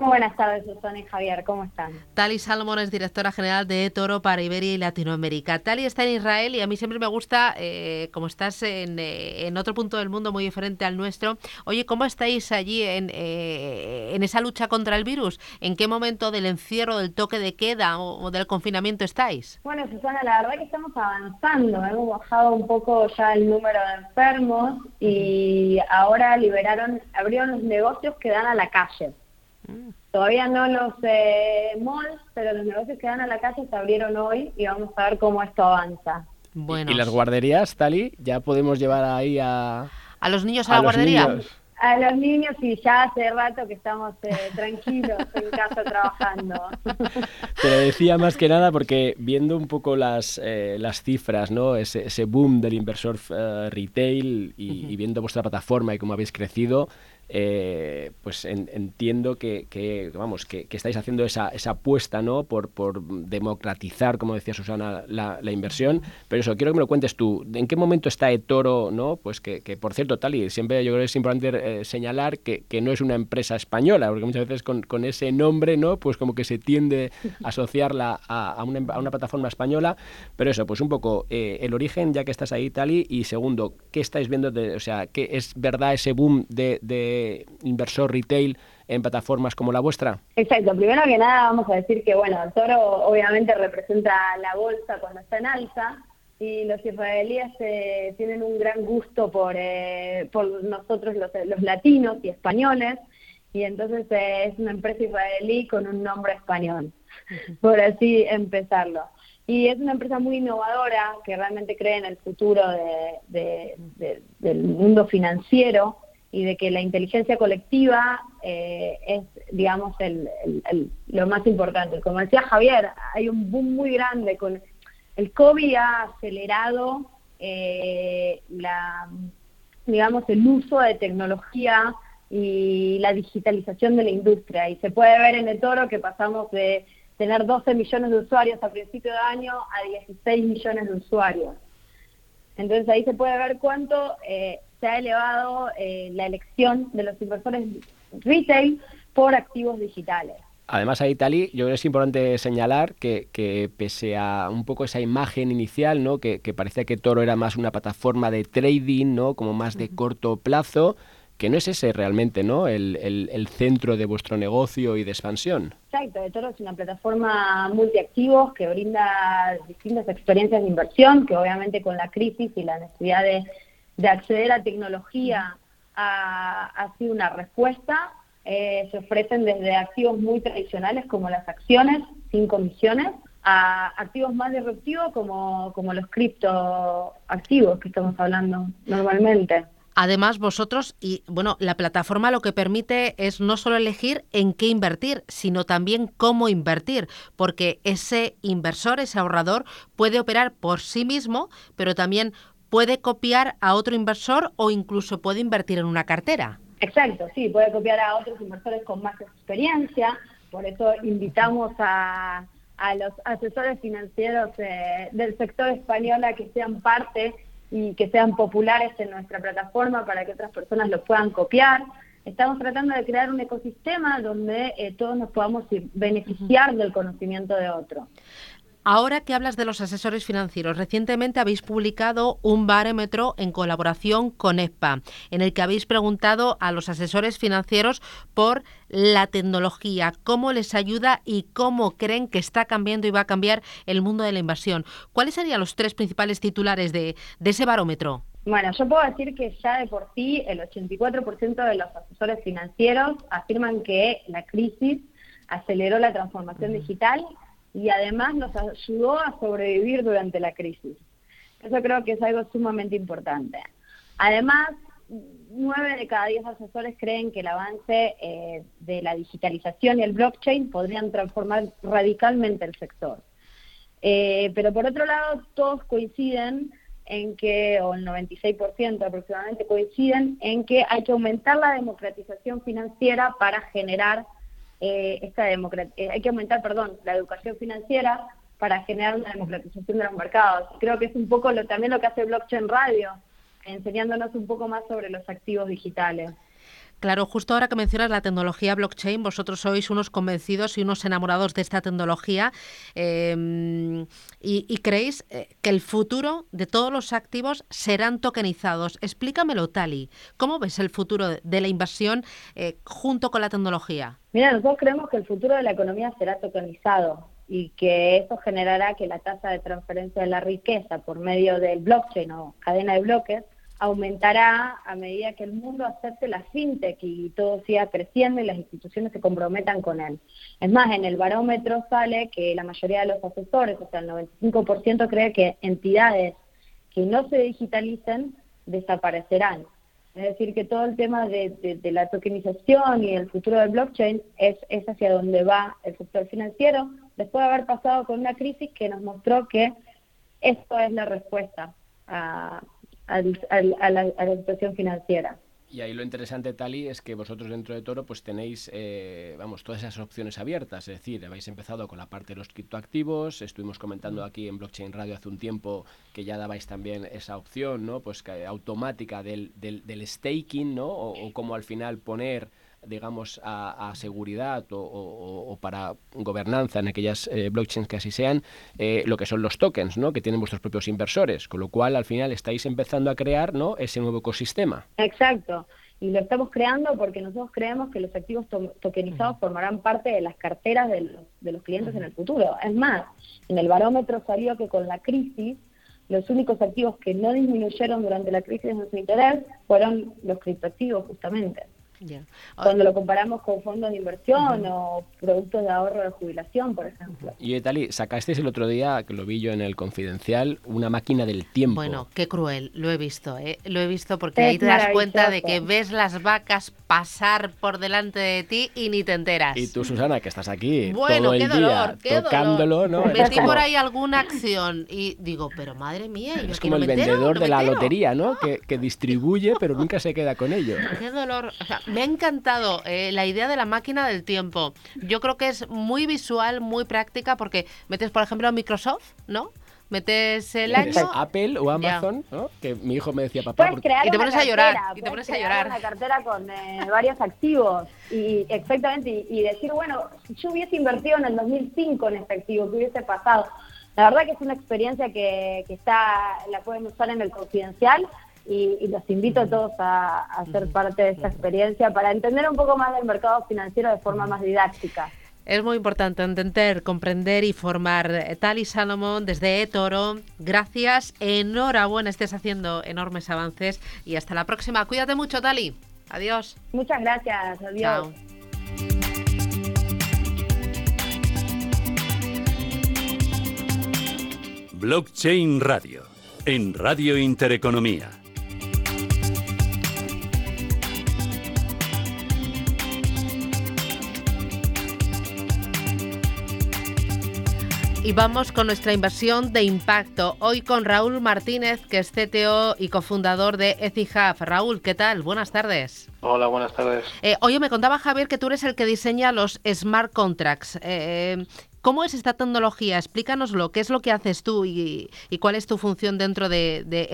Muy buenas tardes, Susana y Javier, ¿cómo están? Tali Salomón es directora general de Toro para Iberia y Latinoamérica. Tali está en Israel y a mí siempre me gusta, eh, como estás eh, en, otro punto del mundo muy diferente al nuestro, oye, ¿cómo estáis allí en, eh, en esa lucha contra el virus? ¿En qué momento del encierro, del toque de queda o, del confinamiento estáis? Bueno, Susana, la verdad que estamos avanzando, hemos bajado un poco ya el número de enfermos y ahora liberaron, abrieron los negocios que dan a la calle. Todavía no los eh, malls, pero los negocios que dan a la calle se abrieron hoy y vamos a ver cómo esto avanza. Bueno. ¿Y las guarderías, Tali? ¿Ya podemos llevar ahí a... ¿A los niños a, la guardería? A los niños y ya hace rato que estamos eh, tranquilos en casa trabajando. Te lo decía más que nada porque viendo un poco las, eh, las cifras, ¿no? Ese, ese boom del inversor eh, retail y, viendo vuestra plataforma y cómo habéis crecido, eh, pues entiendo que, vamos que, estáis haciendo esa, esa apuesta no por, democratizar como decía Susana la, inversión. Pero eso quiero que me lo cuentes tú. En qué momento está eToro no pues que, por cierto tal y siempre yo creo que es importante eh, señalar que, no es una empresa española porque muchas veces con, ese nombre no pues como que se tiende a asociarla a, una, plataforma española. Pero eso pues un poco eh, el origen ya que estás ahí Tali y segundo qué estáis viendo de, o sea qué es verdad ese boom de inversor retail en plataformas como la vuestra? Exacto, primero que nada vamos a decir que, bueno, el toro obviamente representa la bolsa cuando está en alza y los israelíes eh, tienen un gran gusto por, eh, por nosotros los, los, latinos y españoles y entonces eh, es una empresa israelí con un nombre español, por así empezarlo. Y es una empresa muy innovadora que realmente cree en el futuro de, del mundo financiero y de que la inteligencia colectiva eh, es, digamos, el, lo más importante. Como decía Javier, hay un boom muy grande con el COVID ha acelerado eh, la, digamos, el uso de tecnología y la digitalización de la industria. Y se puede ver en el toro que pasamos de tener 12 millones de usuarios a principio de año a 16 millones de usuarios. Entonces ahí se puede ver cuánto eh, se ha elevado eh, la elección de los inversores retail por activos digitales. Además, ahí, Tali, yo creo que es importante señalar que, que pese a un poco esa imagen inicial, ¿no? que, que parecía que Toro era más una plataforma de trading, ¿no? como más de corto plazo, que no es ese realmente ¿no? El, el, centro de vuestro negocio y de expansión. Exacto, Toro es una plataforma multiactivos que brinda distintas experiencias de inversión, que obviamente con la crisis y la necesidad de de acceder a tecnología ha, sido una respuesta. Eh, se ofrecen desde activos muy tradicionales como las acciones sin comisiones a activos más disruptivos como, como los criptoactivos que estamos hablando normalmente. Además, vosotros, y bueno, la plataforma lo que permite es no solo elegir en qué invertir, sino también cómo invertir, porque ese inversor, ese ahorrador, puede operar por sí mismo, pero también puede copiar a otro inversor o incluso puede invertir en una cartera. Exacto, sí, puede copiar a otros inversores con más experiencia. Por eso invitamos a, a los asesores financieros eh, del sector español a que sean parte y que sean populares en nuestra plataforma para que otras personas lo puedan copiar. Estamos tratando de crear un ecosistema donde eh, todos nos podamos beneficiar del conocimiento de otro. Ahora que hablas de los asesores financieros, recientemente habéis publicado un barómetro en colaboración con EPA, en el que habéis preguntado a los asesores financieros por la tecnología, cómo les ayuda y cómo creen que está cambiando y va a cambiar el mundo de la inversión. ¿Cuáles serían los tres principales titulares de, de ese barómetro? Bueno, yo puedo decir que ya de por sí el 84% de los asesores financieros afirman que la crisis aceleró la transformación digital y además nos ayudó a sobrevivir durante la crisis. Eso creo que es algo sumamente importante. Además, nueve de cada diez asesores creen que el avance eh, de la digitalización y el blockchain podrían transformar radicalmente el sector. Eh, pero por otro lado, todos coinciden en que, o el 96% aproximadamente coinciden en que hay que aumentar la democratización financiera para generar eh, esta eh, hay que aumentar, perdón, la educación financiera para generar una democratización de los mercados. Creo que es un poco lo, también lo que hace Blockchain Radio, enseñándonos un poco más sobre los activos digitales. Claro, justo ahora que mencionas la tecnología blockchain, vosotros sois unos convencidos y unos enamorados de esta tecnología em, y, creéis eh, que el futuro de todos los activos serán tokenizados. Explícamelo, Tali. ¿Cómo ves el futuro de la inversión eh, junto con la tecnología? Mira, nosotros creemos que el futuro de la economía será tokenizado y que eso generará que la tasa de transferencia de la riqueza por medio del blockchain o cadena de bloques aumentará a medida que el mundo acepte la fintech y todo siga creciendo y las instituciones se comprometan con él. Es más, en el barómetro sale que la mayoría de los asesores, o sea, el 95% cree que entidades que no se digitalicen desaparecerán. Es decir, que todo el tema de, la tokenización y el futuro del blockchain es, es hacia donde va el sector financiero, después de haber pasado con una crisis que nos mostró que esto es la respuesta a, a, la, situación financiera. Y ahí lo interesante, Tali, es que vosotros dentro de Toro pues tenéis, eh, vamos, todas esas opciones abiertas. Es decir, habéis empezado con la parte de los criptoactivos, estuvimos comentando aquí en Blockchain Radio hace un tiempo que ya dabais también esa opción, ¿no? Pues que, automática del, del, del staking, ¿no? O, o cómo al final poner digamos, a, seguridad o, para gobernanza en aquellas eh, blockchains que así sean, eh, lo que son los tokens, ¿no? Que tienen vuestros propios inversores, con lo cual al final estáis empezando a crear, ¿no? Ese nuevo ecosistema. Exacto. Y lo estamos creando porque nosotros creemos que los activos tokenizados formarán parte de las carteras de los, de los clientes en el futuro. Es más, en el barómetro salió que con la crisis los únicos activos que no disminuyeron durante la crisis de su interés fueron los criptoactivos justamente. Cuando lo comparamos con fondos de inversión o productos de ahorro de jubilación, por ejemplo. Y Etali, sacasteis el otro día, que lo vi yo en el Confidencial, una máquina del tiempo. Bueno, qué cruel, lo he visto, ¿eh? lo he visto porque ahí te das cuenta de que ves las vacas pasar por delante de ti y ni te enteras. Y tú, Susana, que estás aquí todo el día tocándolo, ¿no? Metí por ahí alguna acción y digo, pero madre mía, yo es como el vendedor de la lotería, ¿no? Que, que, distribuye, pero nunca se queda con ello. Qué dolor. O sea, me ha encantado eh, la idea de la máquina del tiempo. Yo creo que es muy visual, muy práctica, porque metes, por ejemplo, Microsoft, ¿no? metes el año Apple o Amazon ¿no? que mi hijo me decía papá y te pones a llorar y te pones a llorar. una cartera con eh, varios activos. Y exactamente y, decir bueno si yo hubiese invertido en el 2005 en este activo que hubiese pasado la verdad que es una experiencia que, que está la pueden usar en el confidencial y, los invito a todos a, a, ser parte de esta experiencia para entender un poco más del mercado financiero de forma más didáctica. Es muy importante entender, comprender y formar. Eh, Tali Salomón desde eToro, gracias, enhorabuena, estés haciendo enormes avances y hasta la próxima. Cuídate mucho, Tali. Adiós. Muchas gracias, adiós. Chao. Blockchain Radio, en Radio Intereconomía. Y vamos con nuestra inversión de impacto. Hoy con Raúl Martínez, que es CTO y cofundador de EthiHub. Raúl, ¿qué tal? Buenas tardes. Hola, buenas tardes. Eh, oye, me contaba Javier que tú eres el que diseña los smart contracts. Eh, ¿Cómo es esta tecnología? Explícanoslo. ¿Qué es lo que haces tú y, cuál es tu función dentro de, de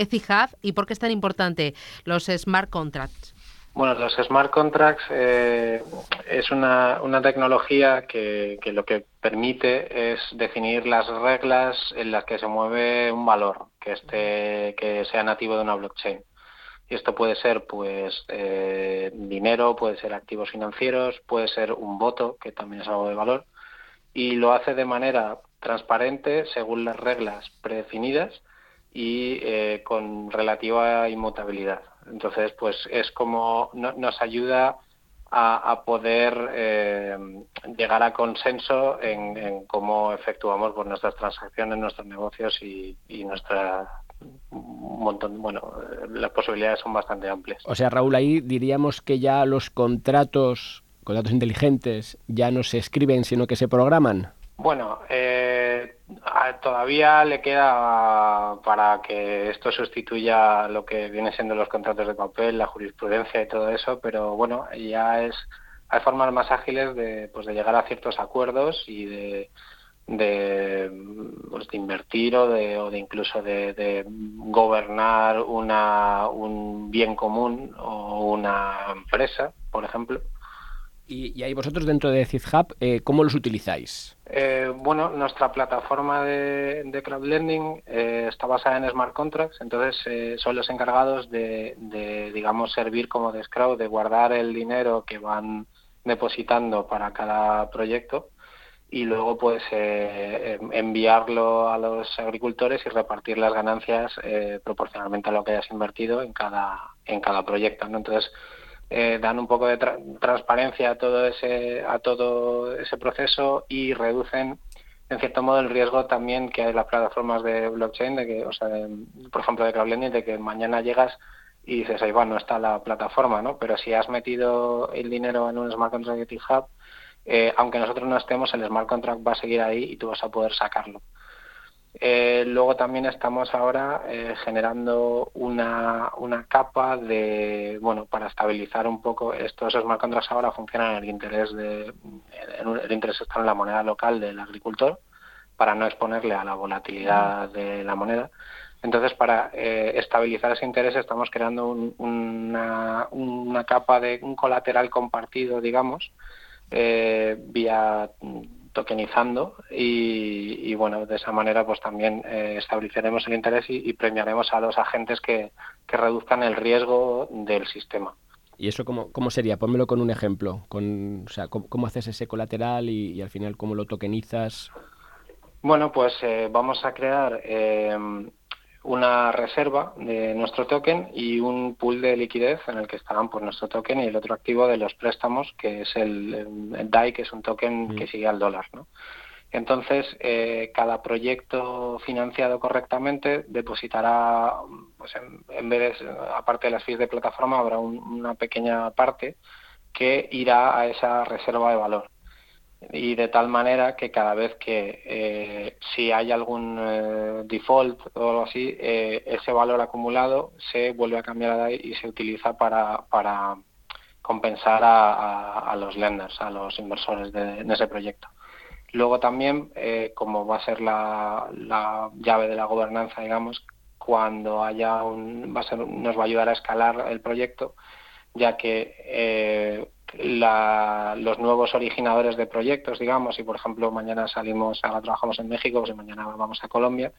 y por qué es tan importante los smart contracts? Bueno, los smart contracts eh, es una, una tecnología que, que, lo que permite es definir las reglas en las que se mueve un valor que esté que sea nativo de una blockchain. Y esto puede ser pues eh, dinero, puede ser activos financieros, puede ser un voto, que también es algo de valor, y lo hace de manera transparente según las reglas predefinidas y eh, con relativa inmutabilidad. Entonces, pues es como nos ayuda a, poder eh, llegar a consenso en, cómo efectuamos pues, nuestras transacciones, nuestros negocios y, nuestra montón, bueno, las posibilidades son bastante amplias. O sea, Raúl, ahí diríamos que ya los contratos, contratos inteligentes, ya no se escriben, sino que se programan. Bueno, eh, todavía le queda para que esto sustituya lo que viene siendo los contratos de papel, la jurisprudencia y todo eso, pero bueno, ya es hay formas más ágiles de, pues, de llegar a ciertos acuerdos y de, de, pues, de invertir o de, o de incluso de, de, gobernar una, un bien común o una empresa, por ejemplo. Y, ahí vosotros dentro de CIZHub, eh, ¿cómo los utilizáis? Eh, bueno, nuestra plataforma de, de crowdlending eh, está basada en smart contracts, entonces eh, son los encargados de, digamos, servir como de de guardar el dinero que van depositando para cada proyecto y luego pues eh, enviarlo a los agricultores y repartir las ganancias eh, proporcionalmente a lo que hayas invertido en cada en cada proyecto ¿no? entonces eh, dan un poco de transparencia a todo ese a todo ese proceso y reducen en cierto modo el riesgo también que hay las plataformas de blockchain de que o sea por ejemplo de crowdlending de que mañana llegas y dices ahí bueno está la plataforma no pero si has metido el dinero en un smart contract hub eh, aunque nosotros no estemos, el smart contract va a seguir ahí y tú vas a poder sacarlo. Eh, luego también estamos ahora eh, generando una, una capa de, bueno, para estabilizar un poco estos smart contracts ahora funcionan en el interés de, el interés está en la moneda local del agricultor para no exponerle a la volatilidad de la moneda. Entonces, para estabilizar ese interés estamos creando una, una capa de un colateral compartido, digamos, eh, vía tokenizando y, bueno, de esa manera pues también eh, estableceremos el interés y, premiaremos a los agentes que, reduzcan el riesgo del sistema. ¿Y eso cómo, cómo sería? Pónmelo con un ejemplo. Con, o sea, ¿cómo, haces ese colateral y, al final cómo lo tokenizas? Bueno, pues eh, vamos a crear eh, una reserva de nuestro token y un pool de liquidez en el que estarán pues, nuestro token y el otro activo de los préstamos, que es el, DAI, que es un token que sigue al dólar. ¿no? Entonces, eh, cada proyecto financiado correctamente depositará, pues en, vez de, aparte de las fees de plataforma, habrá una pequeña parte que irá a esa reserva de valor y de tal manera que cada vez que eh, si hay algún eh, default o algo así, eh, ese valor acumulado se vuelve a cambiar a y se utiliza para, para compensar a, los lenders, a los inversores de, ese proyecto. Luego también, como va a ser la, la, llave de la gobernanza, digamos, cuando haya un, va a ser, nos va a ayudar a escalar el proyecto, ya que la, los nuevos originadores de proyectos, digamos, y por ejemplo mañana salimos, ahora trabajamos en México, pues mañana vamos a Colombia,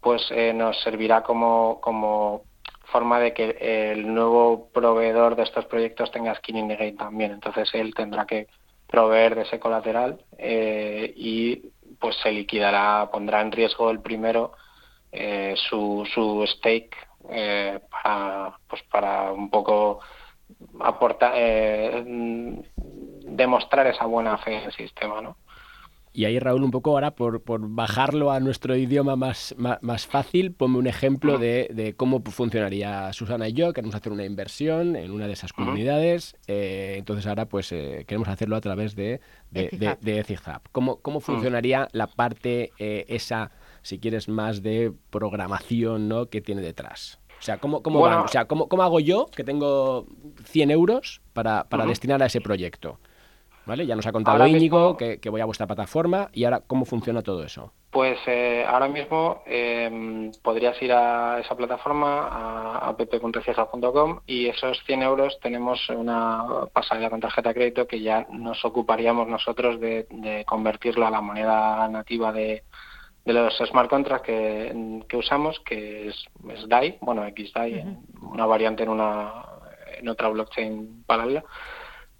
pues eh, nos servirá como, como forma de que el nuevo proveedor de estos proyectos tenga skin in the game también. Entonces él tendrá que proveer de ese colateral eh, y pues se liquidará, pondrá en riesgo el primero eh, su, su stake para, pues para un poco aportar, eh, demostrar esa buena fe en el sistema, ¿no? Y ahí, Raúl, un poco ahora, por, por bajarlo a nuestro idioma más, más, fácil, ponme un ejemplo de, de, cómo funcionaría Susana y yo. Queremos hacer una inversión en una de esas comunidades. Eh, entonces, ahora, pues, eh, queremos hacerlo a través de, de, de, ¿Cómo, ¿Cómo, funcionaría la parte esa, si quieres, más de programación ¿no? que tiene detrás? O sea, ¿cómo, cómo, O sea, ¿cómo, ¿cómo, hago yo que tengo 100 euros para, para destinar a ese proyecto? ¿Vale? Ya nos ha contado Íñigo que, que, voy a vuestra plataforma y ahora, ¿cómo funciona todo eso? Pues eh, ahora mismo eh, podrías ir a esa plataforma, a app.cija.com y esos 100 euros tenemos una pasarela con tarjeta de crédito que ya nos ocuparíamos nosotros de, de convertirlo a la moneda nativa de, de los smart contracts que, que usamos, que es, es, DAI, bueno, XDAI, una variante en, una, en otra blockchain paralela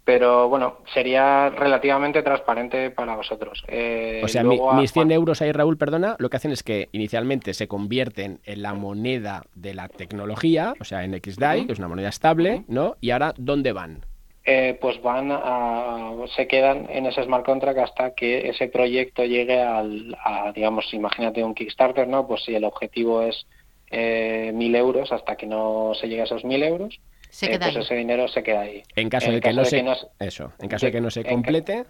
pero bueno, sería relativamente transparente para vosotros. Eh, o sea, mis 100 euros ahí, Raúl, perdona, lo que hacen es que inicialmente se convierten en la moneda de la tecnología, o sea, en XDAI, que es una moneda estable, ¿no? Y ahora, ¿dónde van? Eh, pues van a, se quedan en ese smart contract hasta que ese proyecto llegue al, a, digamos, imagínate un Kickstarter, ¿no? Pues si el objetivo es eh, mil euros, hasta que no se llegue a esos mil euros, eh, pues ese dinero se queda ahí. En caso, de, que no se, eso, en caso de, que no se complete,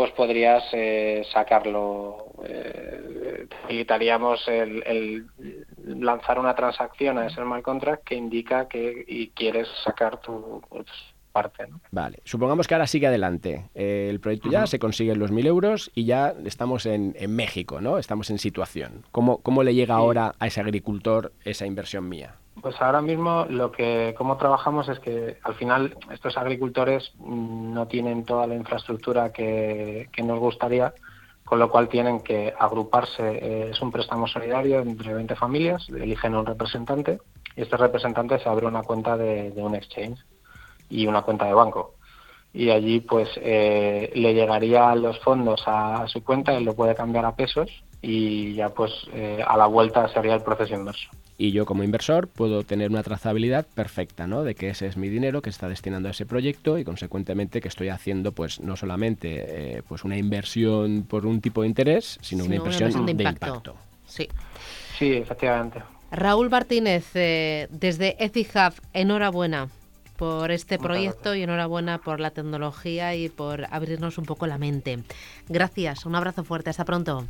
pues podrías eh, sacarlo. Eh, facilitaríamos el, lanzar una transacción a ese smart contract que indica que y quieres sacar tu pues, parte. Vale, supongamos que ahora sigue adelante. el proyecto ya se consiguen los mil euros y ya estamos en, México, ¿no? Estamos en situación. ¿Cómo, cómo le llega ahora a ese agricultor esa inversión mía? Pues ahora mismo lo que cómo trabajamos es que al final estos agricultores mm, no tienen toda la infraestructura que, nos gustaría, con lo cual tienen que agruparse. Eh, es un préstamo solidario entre 20 familias, eligen un representante y este representante se abre una cuenta de, un exchange y una cuenta de banco. Y allí pues eh, le llegarían los fondos a, su cuenta, él lo puede cambiar a pesos y ya pues eh, a la vuelta sería el proceso inverso y yo como inversor puedo tener una trazabilidad perfecta, ¿no? De que ese es mi dinero que está destinando a ese proyecto y consecuentemente que estoy haciendo pues no solamente eh, pues una inversión por un tipo de interés, sino, una, inversión de, impacto. Sí. Sí, efectivamente. Raúl Martínez, eh, desde EthiHub, enhorabuena por este proyecto y enhorabuena por la tecnología y por abrirnos un poco la mente. Gracias, un abrazo fuerte, hasta pronto.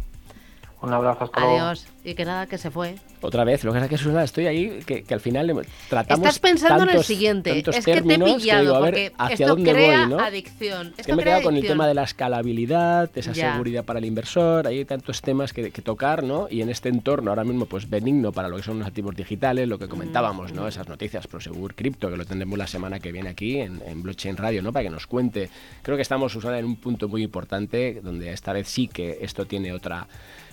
Un abrazo, hasta Adiós. Y que nada, que se fue. Otra vez, lo que es que Susana, estoy ahí, que, al final tratamos Estás pensando en el siguiente. Es que te he pillado, porque esto crea adicción. Es que me he quedado con el tema de la escalabilidad, esa seguridad para el inversor, hay tantos temas que, tocar, ¿no? Y en este entorno ahora mismo, pues benigno para lo que son los activos digitales, lo que comentábamos, ¿no? Esas noticias Prosegur Cripto, que lo tendremos la semana que viene aquí en, en Blockchain Radio, ¿no? Para que nos cuente. Creo que estamos, Susana, en un punto muy importante, donde esta vez sí que esto tiene otra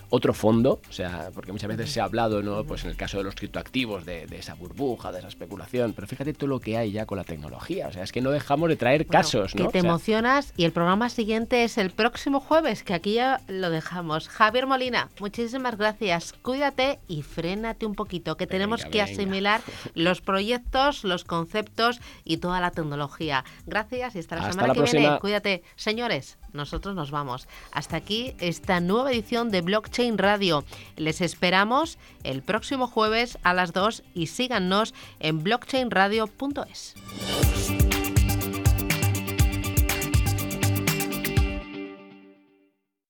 otro fondo, o sea, porque muchas veces se ha hablado, ¿no? Pues en el caso de los criptoactivos, de, de esa burbuja, de esa especulación, pero fíjate todo lo que hay ya con la tecnología, o sea, es que no dejamos de traer casos, ¿no? Que te emocionas y el programa siguiente es el próximo jueves, que aquí ya lo dejamos. Javier Molina, muchísimas gracias, cuídate y frénate un poquito, que tenemos que asimilar los proyectos, los conceptos y toda la tecnología. Gracias y hasta la semana que viene. Cuídate, señores nosotros nos vamos. Hasta aquí esta nueva edición de Blockchain Radio. Les esperamos el próximo jueves a las 2 y síganos en blockchainradio.es.